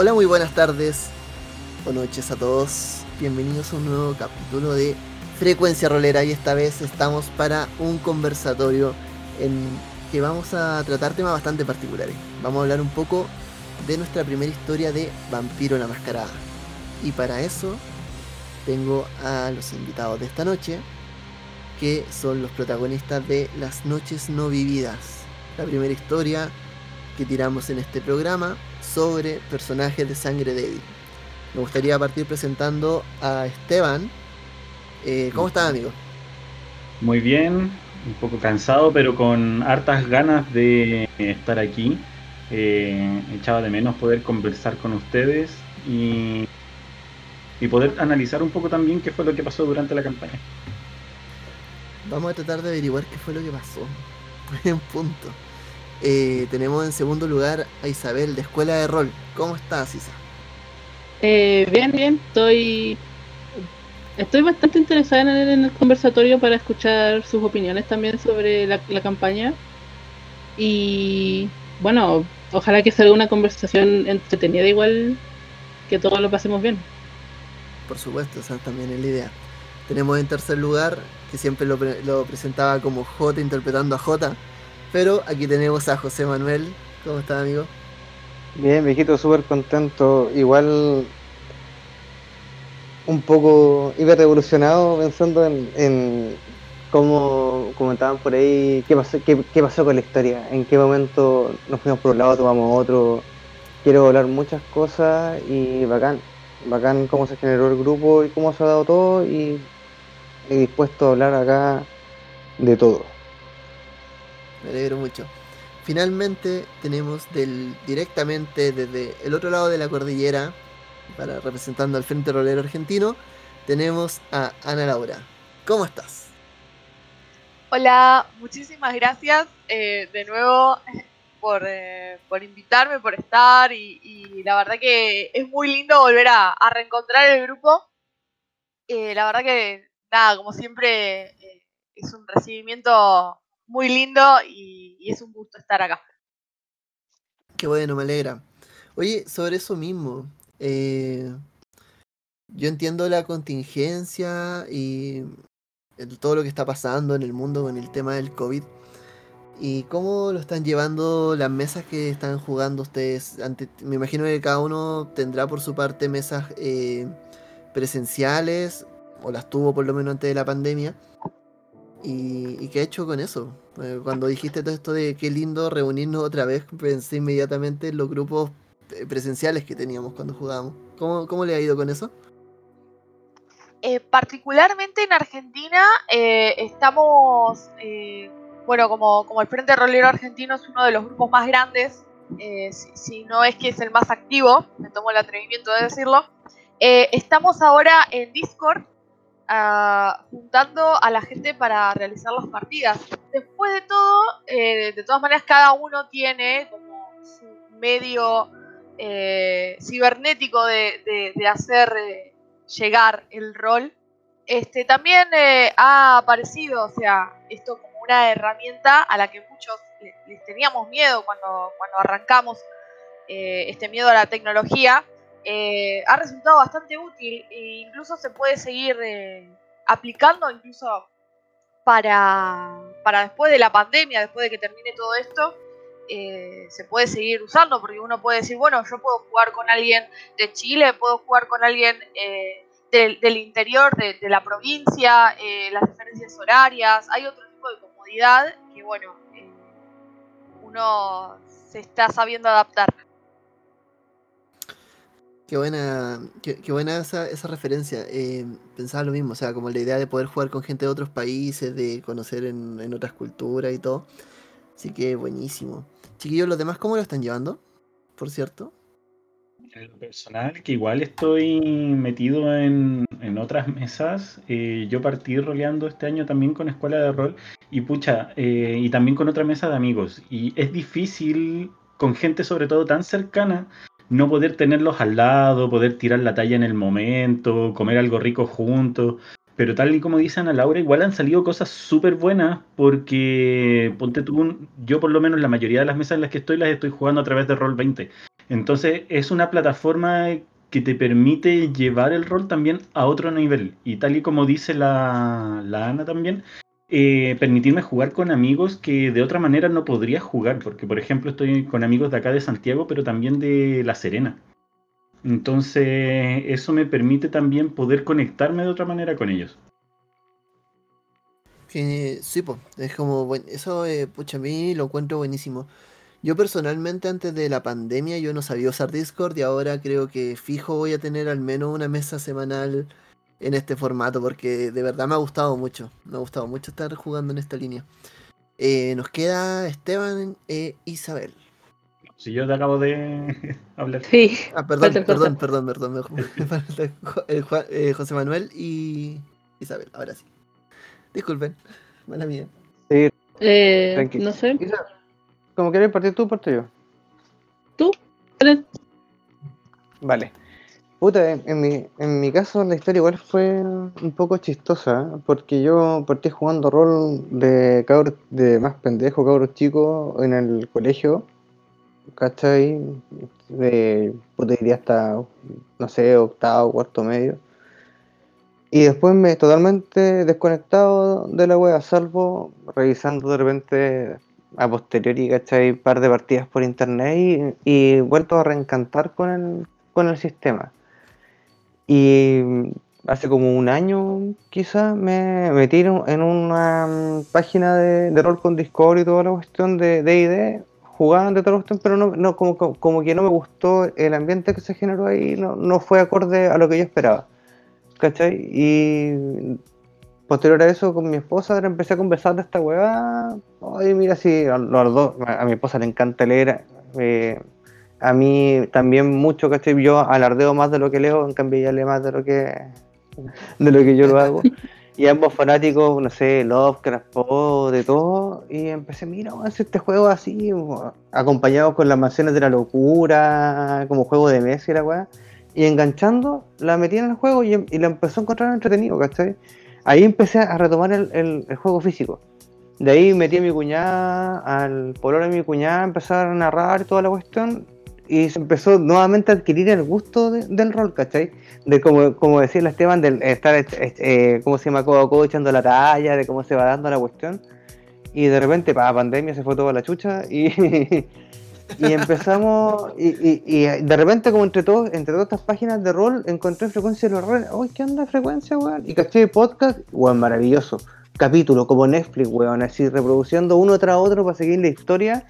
Hola, muy buenas tardes o noches a todos. Bienvenidos a un nuevo capítulo de Frecuencia Rolera y esta vez estamos para un conversatorio en que vamos a tratar temas bastante particulares. Vamos a hablar un poco de nuestra primera historia de Vampiro la Mascarada. Y para eso tengo a los invitados de esta noche, que son los protagonistas de Las Noches No Vividas, la primera historia que tiramos en este programa sobre personajes de sangre débil. Me gustaría partir presentando a Esteban. Eh, ¿Cómo estás, amigo? Muy bien, un poco cansado, pero con hartas ganas de estar aquí. Eh, echaba de menos poder conversar con ustedes y, y poder analizar un poco también qué fue lo que pasó durante la campaña. Vamos a tratar de averiguar qué fue lo que pasó. En punto. Eh, tenemos en segundo lugar a Isabel de Escuela de Rol. ¿Cómo estás, Isa? Eh, bien, bien. Estoy estoy bastante interesada en el, conversatorio para escuchar sus opiniones también sobre la, campaña. Y bueno, ojalá que salga una conversación entretenida igual que todos lo pasemos bien. Por supuesto, esa también es la idea. Tenemos en tercer lugar, que siempre lo, lo presentaba como J interpretando a J, pero aquí tenemos a José Manuel. ¿Cómo está, amigo? Bien, viejito, súper contento. Igual un poco hiper revolucionado pensando en, en cómo comentaban por ahí qué pasó, qué, qué, pasó con la historia, en qué momento nos fuimos por un lado, tomamos otro. Quiero hablar muchas cosas y bacán, bacán cómo se generó el grupo y cómo se ha dado todo y, y dispuesto a hablar acá de todo me alegro mucho. Finalmente tenemos directamente desde el otro lado de la cordillera, para representando al Frente Rolero Argentino, tenemos a Ana Laura. ¿Cómo estás? Hola, muchísimas gracias eh, de nuevo por, eh, por, invitarme, por estar y, la verdad que es muy lindo volver a, reencontrar el grupo. Eh, la verdad que, nada, como siempre, es un recibimiento muy lindo y, es un gusto estar acá. Qué bueno, me alegra. Oye, sobre eso mismo, eh, yo entiendo la contingencia y todo lo que está pasando en el mundo con el tema del COVID. ¿Y cómo lo están llevando las mesas que están jugando ustedes? me imagino que cada uno tendrá por su parte mesas eh, presenciales, o las tuvo por lo menos antes de la pandemia. ¿Y, qué ha hecho con eso? Eh, cuando dijiste todo esto de qué lindo reunirnos otra vez, pensé inmediatamente en los grupos eh, presenciales que teníamos cuando jugábamos. ¿Cómo, cómo le ha ido con eso? Eh, particularmente en Argentina estamos, bueno, como, como el Frente Rolero Argentino es uno de los grupos más grandes, si, si, no es que es el más activo, me tomo el atrevimiento de decirlo, estamos ahora en Discord juntando a la gente para realizar las partidas. Después de todo, eh, de todas maneras, cada uno tiene como su medio eh, cibernético de, hacer eh, llegar el rol. Este, también ha aparecido, o sea, esto como una herramienta a la que muchos les, teníamos miedo cuando, cuando arrancamos, este miedo a la tecnología eh, ha resultado bastante útil e incluso se puede seguir eh, aplicando incluso para, para después de la pandemia, después de que termine todo esto, eh, se puede seguir usando porque uno puede decir, bueno, yo puedo jugar con alguien de Chile, puedo jugar con alguien del, interior de, de, la provincia, las diferencias horarias, hay otro tipo de comodidad que, bueno, uno se está sabiendo adaptar. Qué buena, qué, buena esa, esa referencia. Eh, pensaba lo mismo, o sea, como la idea de poder jugar con gente de otros países, de conocer en, otras culturas y todo. Así que buenísimo. Chiquillos, ¿los demás cómo lo están llevando? Por cierto. En lo personal, que igual estoy metido en, otras mesas. Eh, yo partí roleando este año también con Escuela de Rol y pucha, eh, y también con otra mesa de amigos. Y es difícil con gente sobre todo tan cercana no poder tenerlos al lado, poder tirar la talla en el momento, comer algo rico juntos. Pero tal y como dice Ana Laura, igual han salido cosas súper buenas porque, ponte tú, yo por lo menos la mayoría de las mesas en las que estoy las estoy jugando a través de Roll20. Entonces es una plataforma que te permite llevar el rol también a otro nivel. Y tal y como dice la, la Ana también, eh, permitirme jugar con amigos que de otra manera no podría jugar, porque por ejemplo estoy con amigos de acá de Santiago, pero también de La Serena. Entonces eso me permite también poder conectarme de otra manera con ellos. Sí, pues, es como, buen- eso, eh, pucha, a mí lo encuentro buenísimo. Yo personalmente antes de la pandemia yo no sabía usar Discord y ahora creo que fijo voy a tener al menos una mesa semanal en este formato porque de verdad me ha gustado mucho, me ha gustado mucho estar jugando en esta línea. Eh, nos queda Esteban e Isabel. Si yo te acabo de hablar. Sí, Ah, perdón, perdón, perdón, perdón, Jo- eh, José Manuel y Isabel, ahora sí. Disculpen, mala mía. Sí, eh, no sé. Isa, como querés partir tú, parto yo. ¿Tú? Vale. Puta, en, mi, en mi caso la historia igual fue un poco chistosa, ¿eh? porque yo partí jugando rol de cabros, de más pendejo, cabros chicos en el colegio, ¿cachai? De, puta, diría hasta, no sé, octavo, cuarto medio. Y después me totalmente desconectado de la wea, salvo revisando de repente a posteriori, ¿cachai? Un par de partidas por internet y, y vuelto a reencantar con el, con el sistema. Y hace como un año quizás me metí en un- en una mm, página de, de rol con Discord y toda la cuestión de D&D, jugando y toda la cuestión, pero no, no como, como- que no me gustó el ambiente que se generó ahí, no, no fue acorde a lo que yo esperaba. ¿Cachai? Y posterior a eso, con mi esposa empecé a conversar de esta weá. Oye, mira, si a los a mi esposa le encanta leer. eh, a mí también mucho, ¿cachai? Yo alardeo más de lo que leo, en cambio ella lee más de lo que de lo que yo lo hago. Y ambos fanáticos, no sé, Lovecraft, Poe, de todo. Y empecé, mira, vamos a hacer este juego así, acompañado con las mansiones de la locura, como juego de mesa y la weá. Y enganchando, la metí en el juego y, y la empezó a encontrar entretenido, ¿cachai? Ahí empecé a retomar el, el- el juego físico. De ahí metí a mi cuñada, al pololo de mi cuñada, empezaron a narrar toda la cuestión. Y se empezó nuevamente a adquirir el gusto de- del rol, ¿cachai? De como, como decía el Esteban, del estar, eh, eh, ¿cómo se llama? Codo echando la talla, de cómo se va dando la cuestión. Y de repente, para pandemia, se fue toda la chucha y, y empezamos. Y, y- y de repente, como entre todos, entre todas estas páginas de rol, encontré frecuencia de los roles. ¡Uy, qué onda frecuencia, weón! Y caché podcast, weón, maravilloso. Capítulo, como Netflix, weón, así reproduciendo uno tras otro para seguir la historia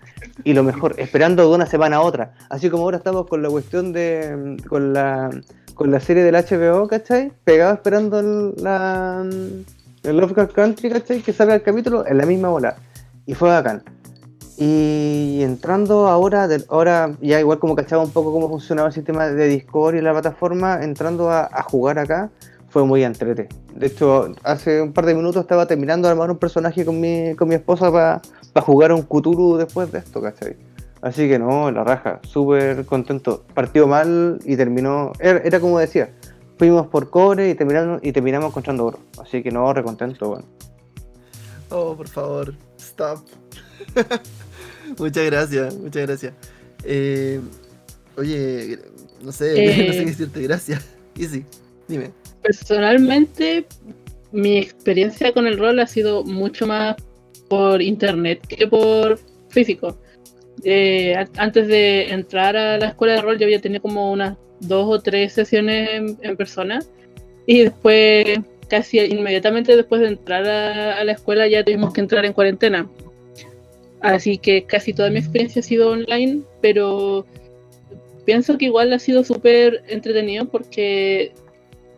y lo mejor, esperando de una semana a otra. Así como ahora estamos con la cuestión de. con la, con la serie del HBO, ¿cachai? Pegado esperando el, la, el Lovecraft Country, ¿cachai? Que salga el capítulo en la misma bola. Y fue bacán. Y entrando ahora, del- ahora ya igual como cachaba un poco cómo funcionaba el sistema de Discord y la plataforma, entrando a jugar acá, fue muy entrete. De hecho, hace un par de minutos estaba terminando de armar un personaje con mi, con mi esposa para jugar a un Cthulhu después de esto, ¿cachai? Así que no, la raja, súper contento. Partió mal y terminó, era, era como decía, fuimos por cobre y terminamos, y terminamos encontrando oro. Así que no, recontento, bueno. Oh, por favor, stop. muchas gracias, muchas gracias. Eh, oye, no sé, no sé Eh. qué decirte, gracias. Easy, dime. Personalmente, mi experiencia con el rol ha sido mucho más por internet que por físico. Eh, antes de entrar a la escuela de rol, yo había tenido como unas dos o tres sesiones en, en persona. Y después, casi inmediatamente después de entrar a, a la escuela, ya tuvimos que entrar en cuarentena. Así que casi toda mi experiencia ha sido online, pero pienso que igual ha sido súper entretenido porque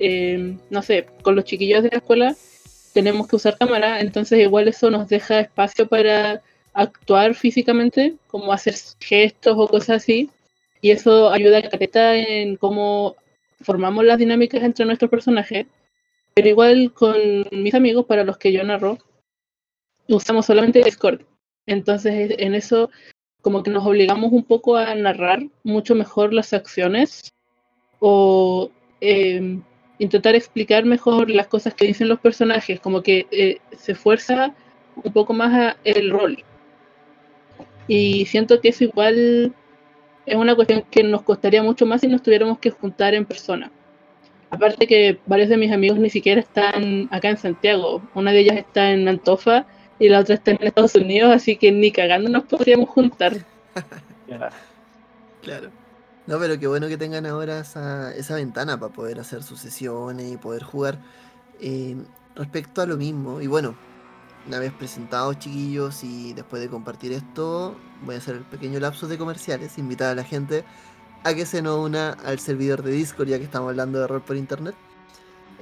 eh, no sé, con los chiquillos de la escuela tenemos que usar cámara, entonces igual eso nos deja espacio para actuar físicamente, como hacer gestos o cosas así, y eso ayuda a caleta en cómo formamos las dinámicas entre nuestros personajes, pero igual con mis amigos, para los que yo narro, usamos solamente Discord, entonces en eso como que nos obligamos un poco a narrar mucho mejor las acciones o eh, intentar explicar mejor las cosas que dicen los personajes, como que eh, se fuerza un poco más a el rol. Y siento que eso igual es una cuestión que nos costaría mucho más si nos tuviéramos que juntar en persona. Aparte que varios de mis amigos ni siquiera están acá en Santiago. Una de ellas está en Antofa y la otra está en Estados Unidos, así que ni cagando nos podríamos juntar. Claro. No, pero qué bueno que tengan ahora esa, esa ventana para poder hacer sus sesiones y poder jugar. Eh, respecto a lo mismo, y bueno, una vez presentados chiquillos y después de compartir esto, voy a hacer el pequeño lapso de comerciales, invitar a la gente a que se nos una al servidor de Discord, ya que estamos hablando de rol por internet.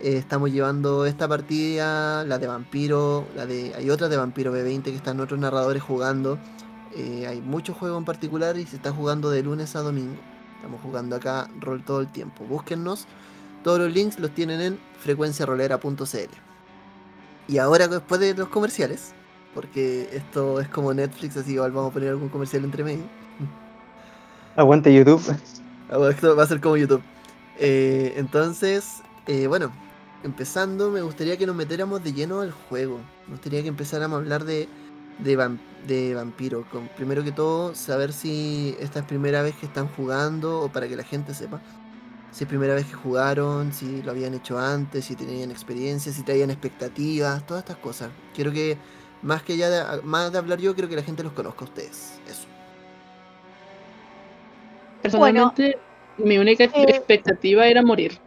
Eh, estamos llevando esta partida, la de Vampiro, la de hay otra de Vampiro B20 que están otros narradores jugando. Eh, hay muchos juegos en particular y se está jugando de lunes a domingo. Estamos jugando acá rol todo el tiempo. Búsquennos. Todos los links los tienen en frecuenciarolera.cl. Y ahora después de los comerciales, porque esto es como Netflix, así igual vamos a poner algún comercial entre medio. Aguante YouTube. Ah, esto va a ser como YouTube. Eh, entonces, eh, bueno, empezando, me gustaría que nos metiéramos de lleno al juego. Me gustaría que empezáramos a hablar de, de, de vampiro. Con, primero que todo, saber si esta es primera vez que están jugando o para que la gente sepa. Si es primera vez que jugaron, si lo habían hecho antes, si tenían experiencia, si traían expectativas, todas estas cosas. Quiero que, más que ya de, más de hablar yo, quiero que la gente los conozca a ustedes. Eso. Personalmente, mi única eh, expectativa era morir.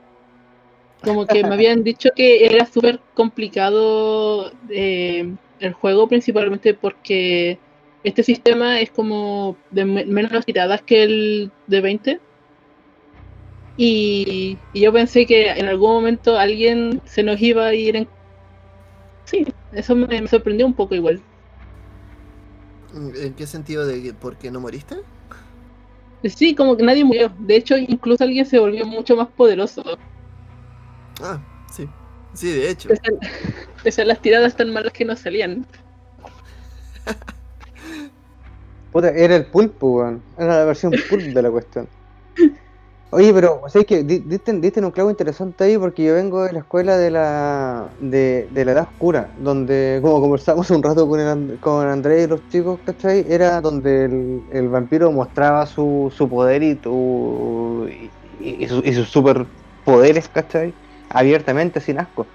Como que me habían dicho que era súper complicado eh, el juego, principalmente porque este sistema es como de me- menos tiradas que el de 20. Y, y yo pensé que en algún momento alguien se nos iba a ir en... Sí, eso me, me sorprendió un poco igual. ¿En qué sentido de que por qué no moriste? Sí, como que nadie murió. De hecho, incluso alguien se volvió mucho más poderoso. Ah, sí. Sí, de hecho. Pese a, pese a las tiradas tan malas que nos salían. Puta, era el pulpo, weón. Era la versión pulp de la cuestión. Oye, pero, ¿sabes? Di- Diste, diste en un clavo interesante ahí porque yo vengo de la escuela de la de, de la Edad Oscura, donde, como conversamos un rato con, el, And- con Andrés y los chicos, ¿cachai? Era donde el, el vampiro mostraba su, su poder y, tu, y, y su- y sus superpoderes, ¿cachai? Abiertamente, sin asco.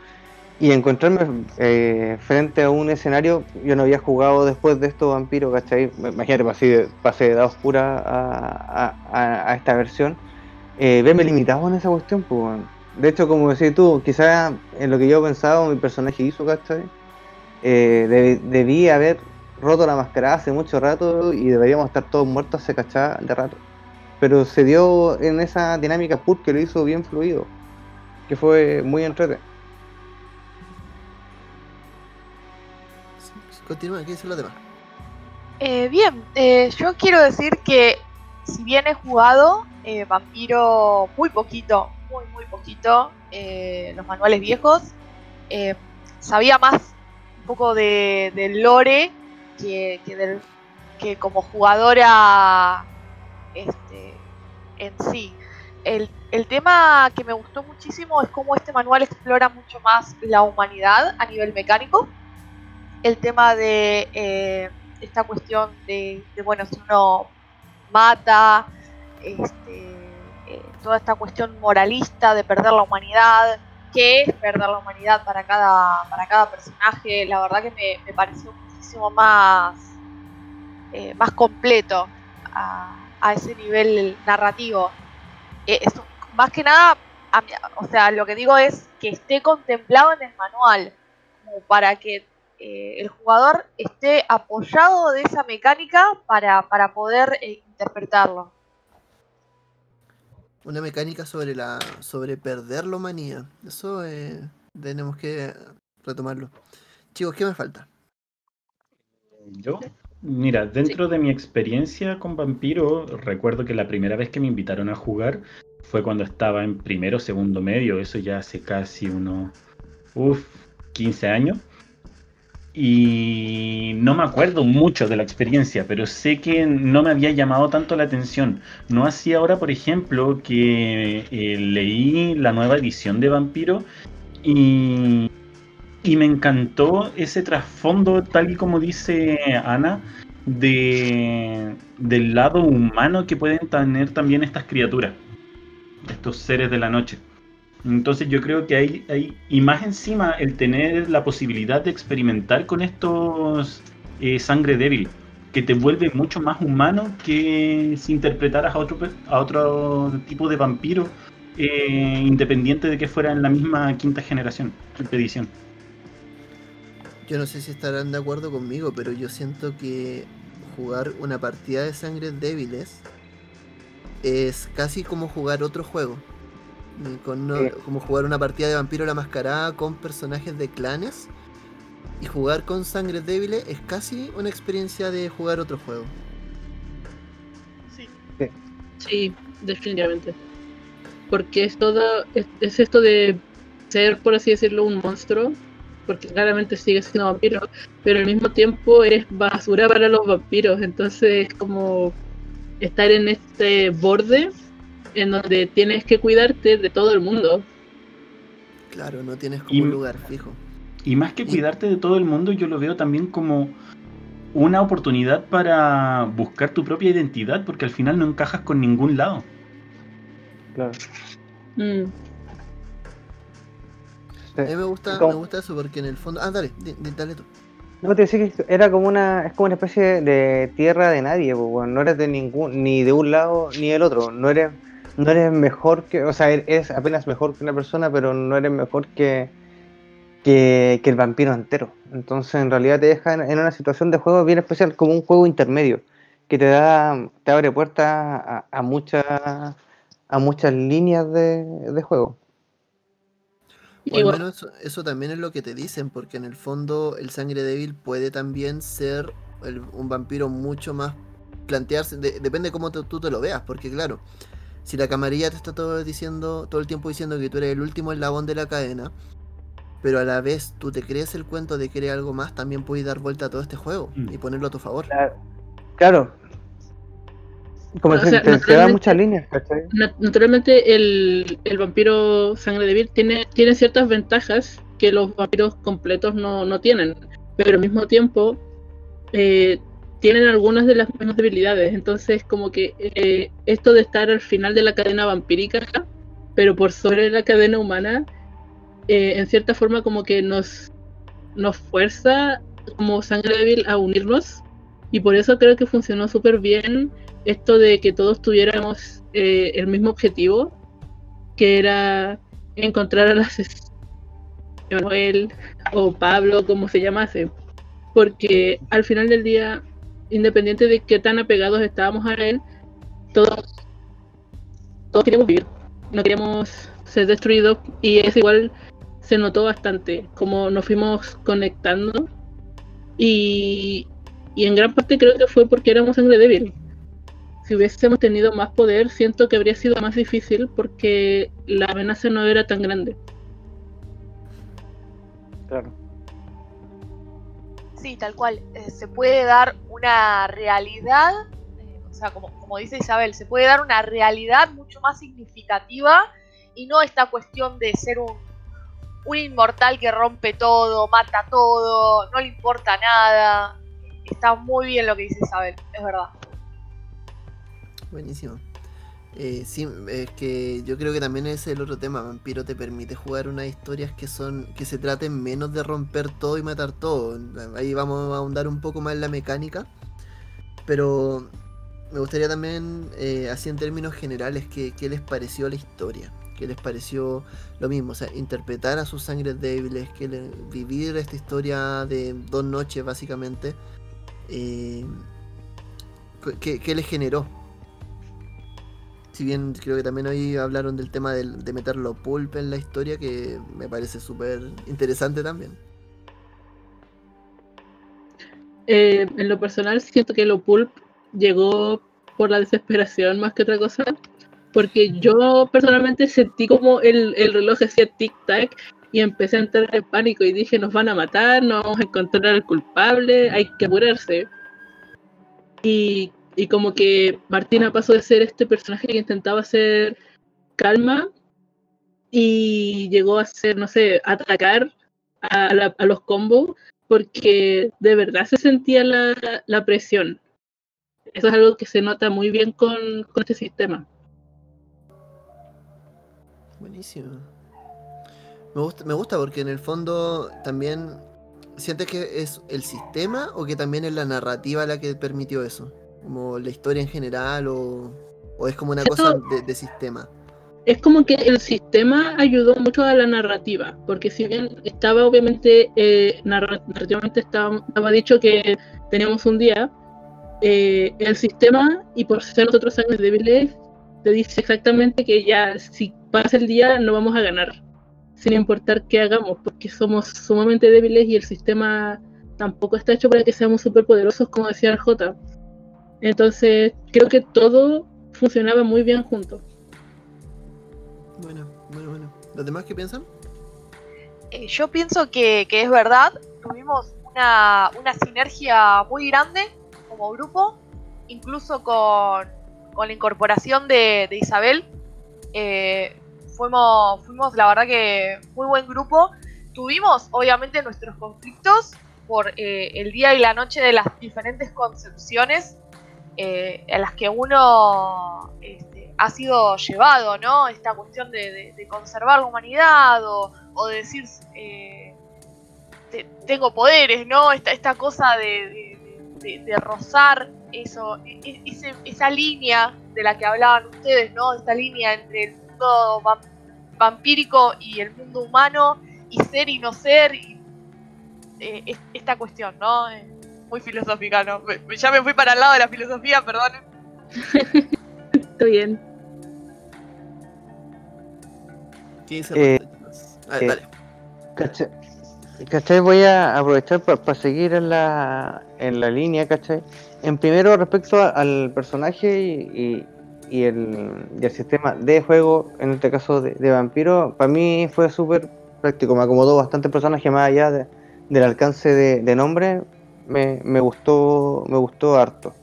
Y encontrarme eh, frente a un escenario, yo no había jugado después de esto Vampiro, ¿cachai? Imagínate, pasé de, pasé de Edad Oscura a, esta versión. Eh, verme limitado en esa cuestión, pues. De hecho, como decís tú, quizás en lo que yo pensaba, mi personaje hizo, ¿cachai? Eh, deb- debí haber roto la máscara hace mucho rato y deberíamos estar todos muertos hace cachá de rato. Pero se dio en esa dinámica pur que lo hizo bien fluido, que fue muy entrete. Continúa, ¿qué dicen los demás? Eh, bien, eh, yo quiero decir que si bien he jugado eh, Vampiro muy poquito, muy muy poquito, eh, los manuales viejos, eh, sabía más un poco de, del lore que, que, del, que como jugadora este, en sí. El, el tema que me gustó muchísimo es cómo este manual explora mucho más la humanidad a nivel mecánico. El tema de eh, esta cuestión de, bueno, si uno mata, este, eh, toda esta cuestión moralista de perder la humanidad, qué es perder la humanidad para cada, para cada personaje, la verdad que me, me pareció muchísimo más, eh, más completo a, a, ese nivel narrativo. Eh, más que nada, a mí, o sea, lo que digo es que esté contemplado en el manual, como para que eh, el jugador esté apoyado de esa mecánica para, para poder eh, interpretarlo. Una mecánica sobre la sobre perder la humanidad. Eso eh, tenemos que retomarlo. Chicos, ¿qué me falta? Yo, mira, dentro sí. de mi experiencia con Vampiro, recuerdo que la primera vez que me invitaron a jugar fue cuando estaba en primero o segundo medio, eso ya hace casi unos, uff, 15 años. Y no me acuerdo mucho de la experiencia, pero sé que no me había llamado tanto la atención. No así ahora, por ejemplo, que eh, leí la nueva edición de Vampiro y, y me encantó ese trasfondo, tal y como dice Ana, de, del lado humano que pueden tener también estas criaturas, estos seres de la noche. Entonces yo creo que hay, hay y más encima el tener la posibilidad de experimentar con estos eh, sangre débil, que te vuelve mucho más humano que si interpretaras a otro, a otro tipo de vampiro, eh, independiente de que fuera en la misma quinta generación, edición. Yo no sé si estarán de acuerdo conmigo, pero yo siento que jugar una partida de sangres débiles es casi como jugar otro juego. Eh, con no- Sí. Como jugar una partida de Vampiro la Mascarada con personajes de clanes. Y jugar con sangres débiles es casi una experiencia de jugar otro juego. Sí. Sí, definitivamente. Porque es todo, es, es esto de ser, por así decirlo, un monstruo, porque claramente sigues siendo vampiro, pero al mismo tiempo eres basura para los vampiros, entonces es como estar en este borde en donde tienes que cuidarte de todo el mundo. Claro, no tienes como Y- un lugar fijo. Y más que cuidarte de todo el mundo, yo lo veo también como una oportunidad para buscar tu propia identidad, porque al final no encajas con ningún lado. Claro. Mm. A mí me gusta, Como- me gusta eso porque en el fondo. Ah, dale, dale tú. No, te decía que era como una, es como una especie de tierra de nadie, pues, no eres de ningún, ni de un lado ni del otro, no eres, no eres mejor que, o sea, eres apenas mejor que una persona, pero no eres mejor que, que, que el vampiro entero. Entonces, en realidad te deja en, en una situación de juego bien especial, como un juego intermedio, que te da, te abre puertas a, a muchas, a muchas líneas de, de juego. O al Igual- menos eso, eso también es lo que te dicen, porque en el fondo el sangre débil puede también ser el- un vampiro mucho más plantearse, de- depende cómo te- tú te lo veas, porque claro, si la camarilla te está todo diciendo, todo el tiempo diciendo que tú eres el último eslabón de la cadena, pero a la vez tú te crees el cuento de que eres algo más, también puedes dar vuelta a todo este juego Mm. y ponerlo a tu favor. Claro. Como sea, da muchas líneas, ¿cachai? Na- Naturalmente el, el vampiro sangre débil tiene, tiene ciertas ventajas que los vampiros completos no, no tienen, pero al mismo tiempo eh, tienen algunas de las mismas debilidades. Entonces como que eh, esto de estar al final de la cadena vampírica, pero por sobre la cadena humana, eh, en cierta forma como que nos, nos fuerza como sangre débil a unirnos y por eso creo que funcionó súper bien esto de que todos tuviéramos eh, el mismo objetivo, que era encontrar a las Manuel o Pablo, como se llamase, porque al final del día, independiente de qué tan apegados estábamos a él, todos, todos queríamos vivir, no queríamos ser destruidos y es igual se notó bastante como nos fuimos conectando. Y, y en gran parte creo que fue porque éramos sangre débil si hubiésemos tenido más poder, siento que habría sido más difícil porque la amenaza no era tan grande. Claro. Sí, tal cual. Eh, se puede dar una realidad, eh, o sea, como, como dice Isabel, se puede dar una realidad mucho más significativa y no esta cuestión de ser un, un inmortal que rompe todo, mata todo, no le importa nada. Está muy bien lo que dice Isabel, es verdad. Buenísimo. Eh, sí, es que yo creo que también es el otro tema. Vampiro te permite jugar unas historias que son que se traten menos de romper todo y matar todo. Ahí vamos a ahondar un poco más en la mecánica. Pero me gustaría también, eh, así en términos generales, que, qué les pareció la historia. ¿Qué les pareció lo mismo? O sea, interpretar a sus sangres débiles, que vivir esta historia de dos noches básicamente. eh, ¿qué, qué les generó? Si bien creo que también hoy hablaron del tema del- de meterlo pulp en la historia, que me parece súper interesante también. Eh, en lo personal siento que lo pulp llegó por la desesperación más que otra cosa, porque yo personalmente sentí como el, el reloj hacía tic-tac y empecé a entrar en pánico y dije nos van a matar, no vamos a encontrar al culpable, hay que apurarse. Y, y como que Martina pasó de ser este personaje que intentaba ser calma y llegó a ser, no sé, atacar a, la- los combos porque de verdad se sentía la, la presión. eso es algo que se nota muy bien con, con este sistema. Buenísimo. Me gusta, me gusta porque en el fondo también sientes que es el sistema o que también es la narrativa la que permitió eso. Como la historia en general o, o es como una cosa de, de sistema. es como que el sistema ayudó mucho a la narrativa, porque si bien estaba obviamente, eh, narra- narrativamente estaba, estaba dicho que teníamos un día, eh, el sistema, y por ser nosotros años débiles, te dice exactamente que ya si pasa el día no vamos a ganar, sin importar qué hagamos, porque somos sumamente débiles y el sistema tampoco está hecho para que seamos superpoderosos, como decía el J. Entonces, creo que todo funcionaba muy bien juntos. Bueno, bueno, bueno. ¿Los demás qué piensan? Eh, yo pienso que, que es verdad, tuvimos una, una sinergia muy grande como grupo, incluso con, con la incorporación de, de Isabel. Eh, fuimos, fuimos, la verdad que muy buen grupo. Tuvimos, obviamente, nuestros conflictos por eh, el día y la noche de las diferentes concepciones eh, a las que uno este, ha sido llevado, ¿no? Esta cuestión de, conservar la humanidad o, de decir eh, te- tengo poderes, ¿no? Esta, esta cosa de, rozar eso, e- e- ese- esa línea de la que hablaban ustedes, ¿no? Esta línea entre el mundo vam- vampírico y el mundo humano, y ser y no ser, y eh, es- esta cuestión, ¿no? Muy filosófica, ¿no? Me- ya me fui para el lado de la filosofía, perdonen. Está bien. ¿Qué dice Eh? Ah, eh, dale. ¿Cachai? ¿Cachai? Voy a aprovechar para seguir en la, en la línea, ¿cachai? En primero, respecto a- al personaje y, y- y el, y el sistema de juego, en este caso de, de vampiro, para mí fue súper práctico, me acomodó bastante el personaje más allá de- del alcance de, de nombre, me, me gustó me gustó harto.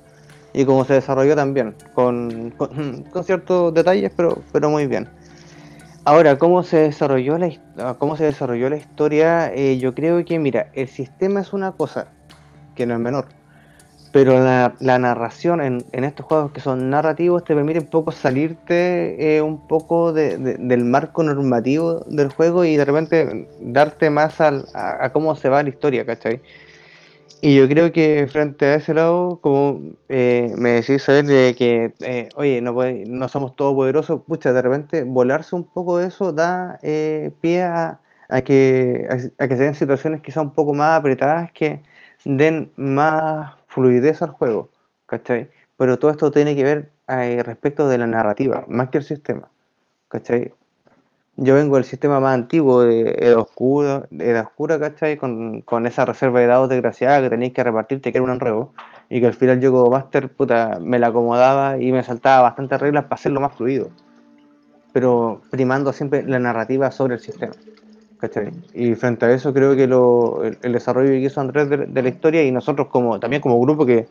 Y cómo se desarrolló también, con, con, ciertos detalles, pero, pero muy bien. Ahora, ¿cómo se desarrolló la, ah, cómo se desarrolló la historia? Eh, yo creo que, mira, el sistema es una cosa que no es menor, pero la, narración en, estos juegos que son narrativos te permite un poco salirte eh, un poco de- del marco normativo del juego y de repente darte más al- a, a cómo se va la historia, ¿cachai? Y yo creo que frente a ese lado, como eh, me decís saber de que, eh, oye, no, puede- no somos todopoderosos, pucha, de repente volarse un poco de eso da eh, pie a, que, a, a que se den situaciones quizá un poco más apretadas que den más fluidez al juego, ¿cachai? Pero todo esto tiene que ver eh, respecto de la narrativa, más que el sistema, ¿cachai? Yo vengo del sistema más antiguo de Edad Oscura, de Edad Oscura, ¿cachai? Con, con esa reserva de dados desgraciada que tenéis que repartirte, que era un enredo. Y que al final yo como máster, puta, me la acomodaba y me saltaba bastantes reglas para hacerlo más fluido. Pero primando siempre la narrativa sobre el sistema. ¿cachai? Y frente a eso creo que lo, el, el desarrollo que hizo Andrés de, de la historia y nosotros como también como grupo que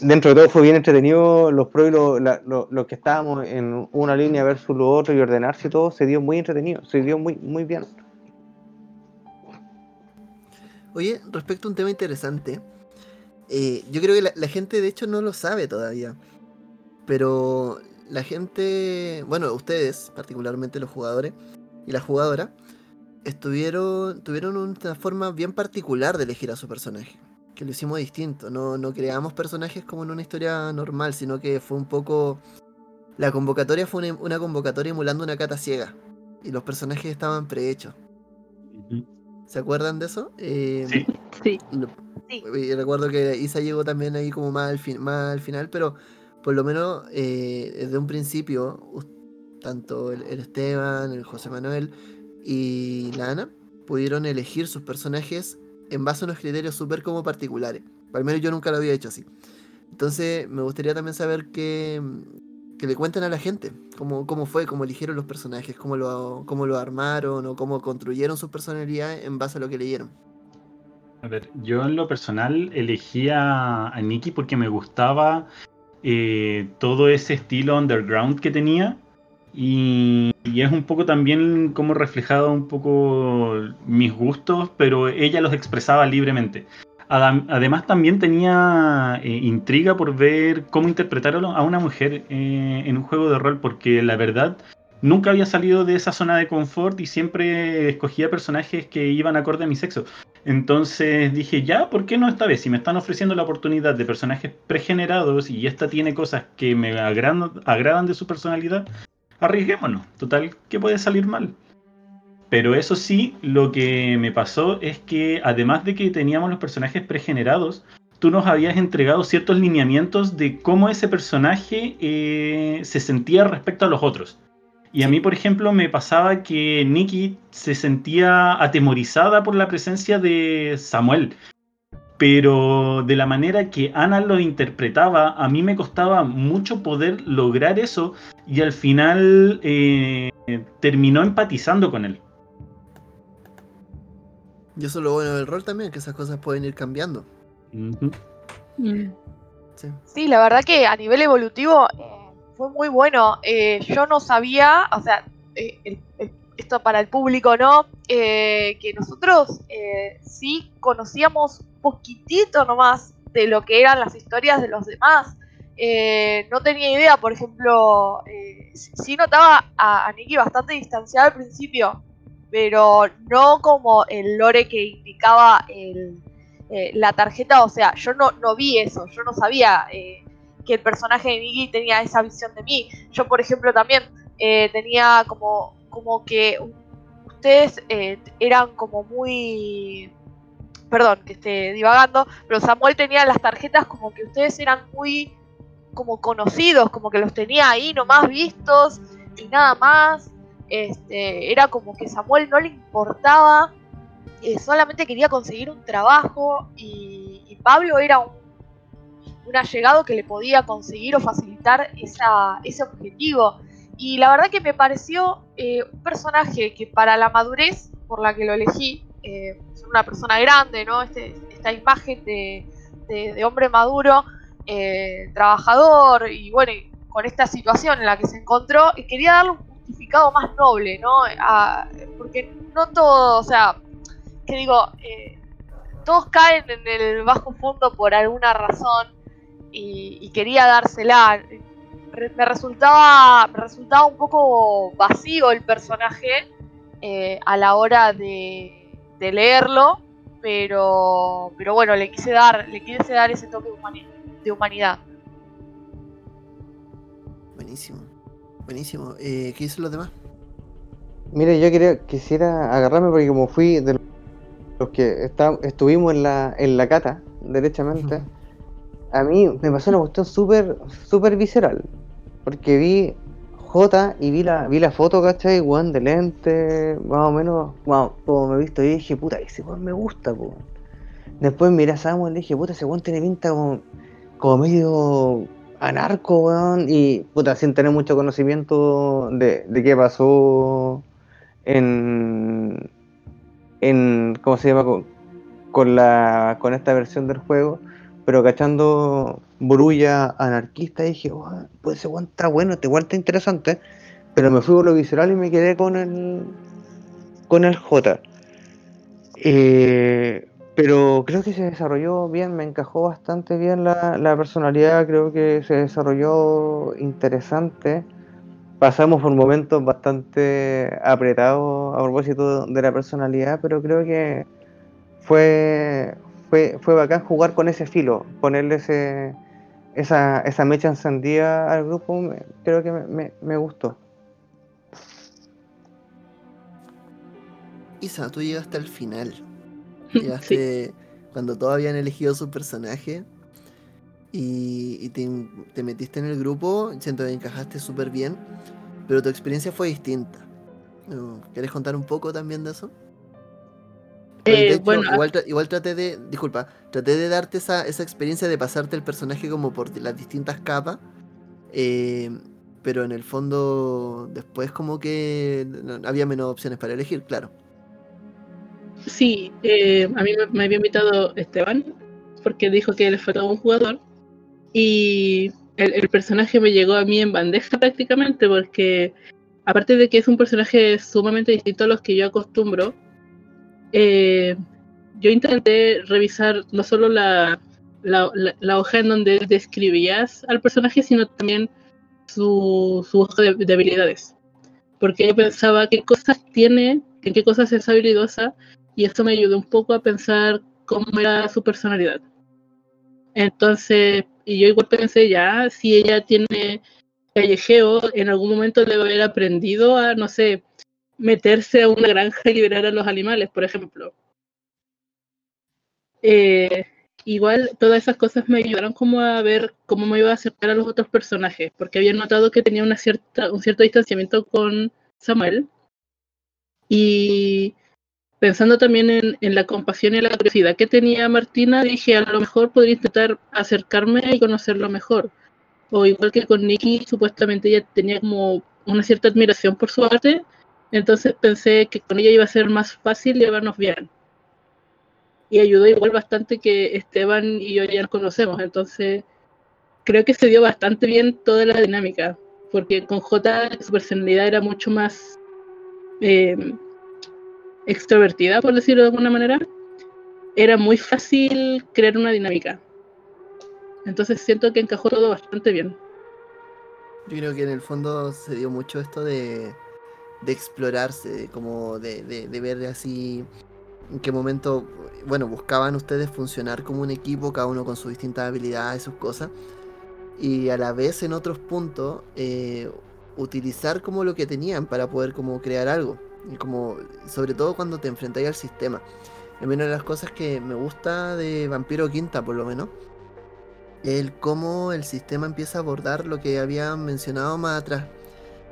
dentro de todo fue bien entretenido, los pros y los, lo- los que estábamos en una línea versus lo otro y ordenarse y todo, se dio muy entretenido, se dio muy, muy bien. Oye, respecto a un tema interesante, eh, yo creo que la, la gente de hecho no lo sabe todavía, pero la gente, bueno, ustedes, particularmente los jugadores y la jugadora, estuvieron, tuvieron una forma bien particular de elegir a su personaje, que lo hicimos distinto, no, no creamos personajes como en una historia normal, sino que fue un poco... La convocatoria fue una, una convocatoria emulando una cata ciega, y los personajes estaban prehechos. ¿Se acuerdan de eso? Eh, Sí. Sí. no- Sí. y recuerdo que Isa llegó también ahí como más al, fin, más al final, pero por lo menos eh, desde un principio, tanto el, el Esteban, el José Manuel y la Ana pudieron elegir sus personajes en base a unos criterios súper como particulares. Al menos yo nunca lo había hecho así. Entonces me gustaría también saber que, que le cuenten a la gente cómo, cómo fue, cómo eligieron los personajes, cómo lo, cómo lo armaron o cómo construyeron sus personalidades en base a lo que leyeron. A ver, yo en lo personal elegí a, Nikki porque me gustaba eh, todo ese estilo underground que tenía y, y es un poco también como reflejaba un poco mis gustos, pero ella los expresaba libremente. Adem- Además también tenía eh, intriga por ver cómo interpretar a una mujer eh, en un juego de rol, porque la verdad nunca había salido de esa zona de confort y siempre escogía personajes que iban acorde a mi sexo. Entonces dije, ya, ¿por qué no esta vez? Si me están ofreciendo la oportunidad de personajes pregenerados y esta tiene cosas que me agradan, agradan de su personalidad, arriesguémonos. Total, ¿qué puede salir mal? Pero eso sí, lo que me pasó es que además de que teníamos los personajes pregenerados, tú nos habías entregado ciertos lineamientos de cómo ese personaje eh, se sentía respecto a los otros. Y a mí, por ejemplo, me pasaba que Nikki se sentía atemorizada por la presencia de Samuel. Pero de la manera que Ana lo interpretaba, a mí me costaba mucho poder lograr eso y al final eh, terminó empatizando con él. Y eso es lo bueno del rol también, que esas cosas pueden ir cambiando. Mm. Sí. Sí, la verdad que a nivel evolutivo eh, fue muy bueno. Eh, yo no sabía, o sea, eh, el- el- esto para el público, ¿no? Eh, que nosotros eh, sí conocíamos poquitito nomás de lo que eran las historias de los demás. Eh, no tenía idea, por ejemplo, eh, sí- notaba a, a Nikki bastante distanciada al principio, pero no como el lore que indicaba eh, la tarjeta, o sea, yo no, no vi eso, yo no sabía que el personaje de Nikki tenía esa visión de mí. Yo, por ejemplo, también tenía como, como que ustedes eran como muy... Perdón, que esté divagando, pero Samuel tenía las tarjetas como que ustedes eran muy como conocidos, como que los tenía ahí nomás vistos y nada más. Este, era como que Samuel no le importaba eh, solamente quería conseguir un trabajo y, Pablo era un, un allegado que le podía conseguir o facilitar esa, ese objetivo. Y la verdad que me pareció eh, un personaje que para la madurez por la que lo elegí, eh, una persona grande, ¿no? Este- esta imagen de, hombre maduro, eh, trabajador y bueno, con esta situación en la que se encontró, y quería darle un justificado más noble, ¿no? Porque no todo, o sea, que digo, eh, todos caen en el bajo fondo por alguna razón y, quería dársela. Me resultaba, resultaba un poco vacío el personaje a la hora de, de leerlo, pero, pero bueno, le quise dar, le quise dar ese toque de humani- de humanidad. Buenísimo. Buenísimo. Eh, ¿Qué dicen los demás? Mire, yo quería, quisiera agarrarme porque como fui de los que está- estuvimos en la, en la cata, derechamente, a mí me pasó una cuestión súper súper visceral. Porque vi Y vi la, vi la foto, ¿cachai? Weón de lente, más o menos, wow, como me he visto y dije, puta, ese weón me gusta, po. Después miré a Samuel y dije, puta, ese weón tiene pinta como, como medio anarco, weón, y puta, sin tener mucho conocimiento de, de qué pasó en, en ¿cómo se llama? Con, con la, con esta versión del juego, pero cachando Brulla anarquista dije, "Oh, pues ese está bueno, este está interesante, pero me fui por lo visceral y me quedé con el, con el J. Eh, pero creo que se desarrolló bien, me encajó bastante bien la personalidad, creo que se desarrolló interesante. Pasamos por momentos bastante apretados a propósito de la personalidad, pero creo que fue, fue, fue bacán jugar con ese filo, ponerle ese, esa, esa mecha encendida al grupo, me- creo que me, me- me gustó. Isa, tú llegaste al final. Sí. Llegaste cuando todos habían elegido su personaje y, y te, te metiste en el grupo. Siento que encajaste súper bien, pero tu experiencia fue distinta. ¿Quieres contar un poco también de eso? Eh, hecho, bueno, igual, tra- igual traté de, disculpa, traté de darte esa, esa experiencia de pasarte el personaje como por las distintas capas, eh, pero en el fondo después como que había menos opciones para elegir, claro. Sí, eh, a mí me, me había invitado Esteban, porque dijo que le faltaba un jugador, y el, el personaje me llegó a mí en bandeja prácticamente, porque aparte de que es un personaje sumamente distinto a los que yo acostumbro, eh, yo intenté revisar no solo la, hoja en donde describías al personaje, sino también su, su hoja de, habilidades. Porque yo pensaba qué cosas tiene, en qué cosas es habilidosa, y esto me ayudó un poco a pensar cómo era su personalidad. Entonces, y yo igual pensé ya, si ella tiene callejeo, en algún momento debe haber aprendido a, no sé, meterse a una granja y liberar a los animales, por ejemplo. Eh, igual todas esas cosas me ayudaron como a ver cómo me iba a acercar a los otros personajes, porque había notado que tenía una cierta, un cierto distanciamiento con Samuel. Y pensando también en, en, la compasión y la curiosidad que tenía Martina, dije a lo mejor podría intentar acercarme y conocerlo mejor. O igual que con Nikki, supuestamente ella tenía como una cierta admiración por su arte, entonces pensé que con ella iba a ser más fácil llevarnos bien y ayudó igual bastante que Esteban y yo ya nos conocemos, entonces creo que se dio bastante bien toda la dinámica, porque con J su personalidad era mucho más eh, extrovertida, por decirlo de alguna manera, era muy fácil crear una dinámica. Entonces siento que encajó todo bastante bien. Yo creo que en el fondo se dio mucho esto de, de explorarse, como de, de, de ver así en qué momento, bueno, buscaban ustedes funcionar como un equipo, cada uno con sus distintas habilidades, sus cosas, y a la vez en otros puntos eh, utilizar como lo que tenían para poder como crear algo, y como sobre todo cuando te enfrentáis al sistema. Es una de las cosas que me gusta de Vampiro Quinta, por lo menos, el cómo el sistema empieza a abordar lo que habían mencionado más atrás,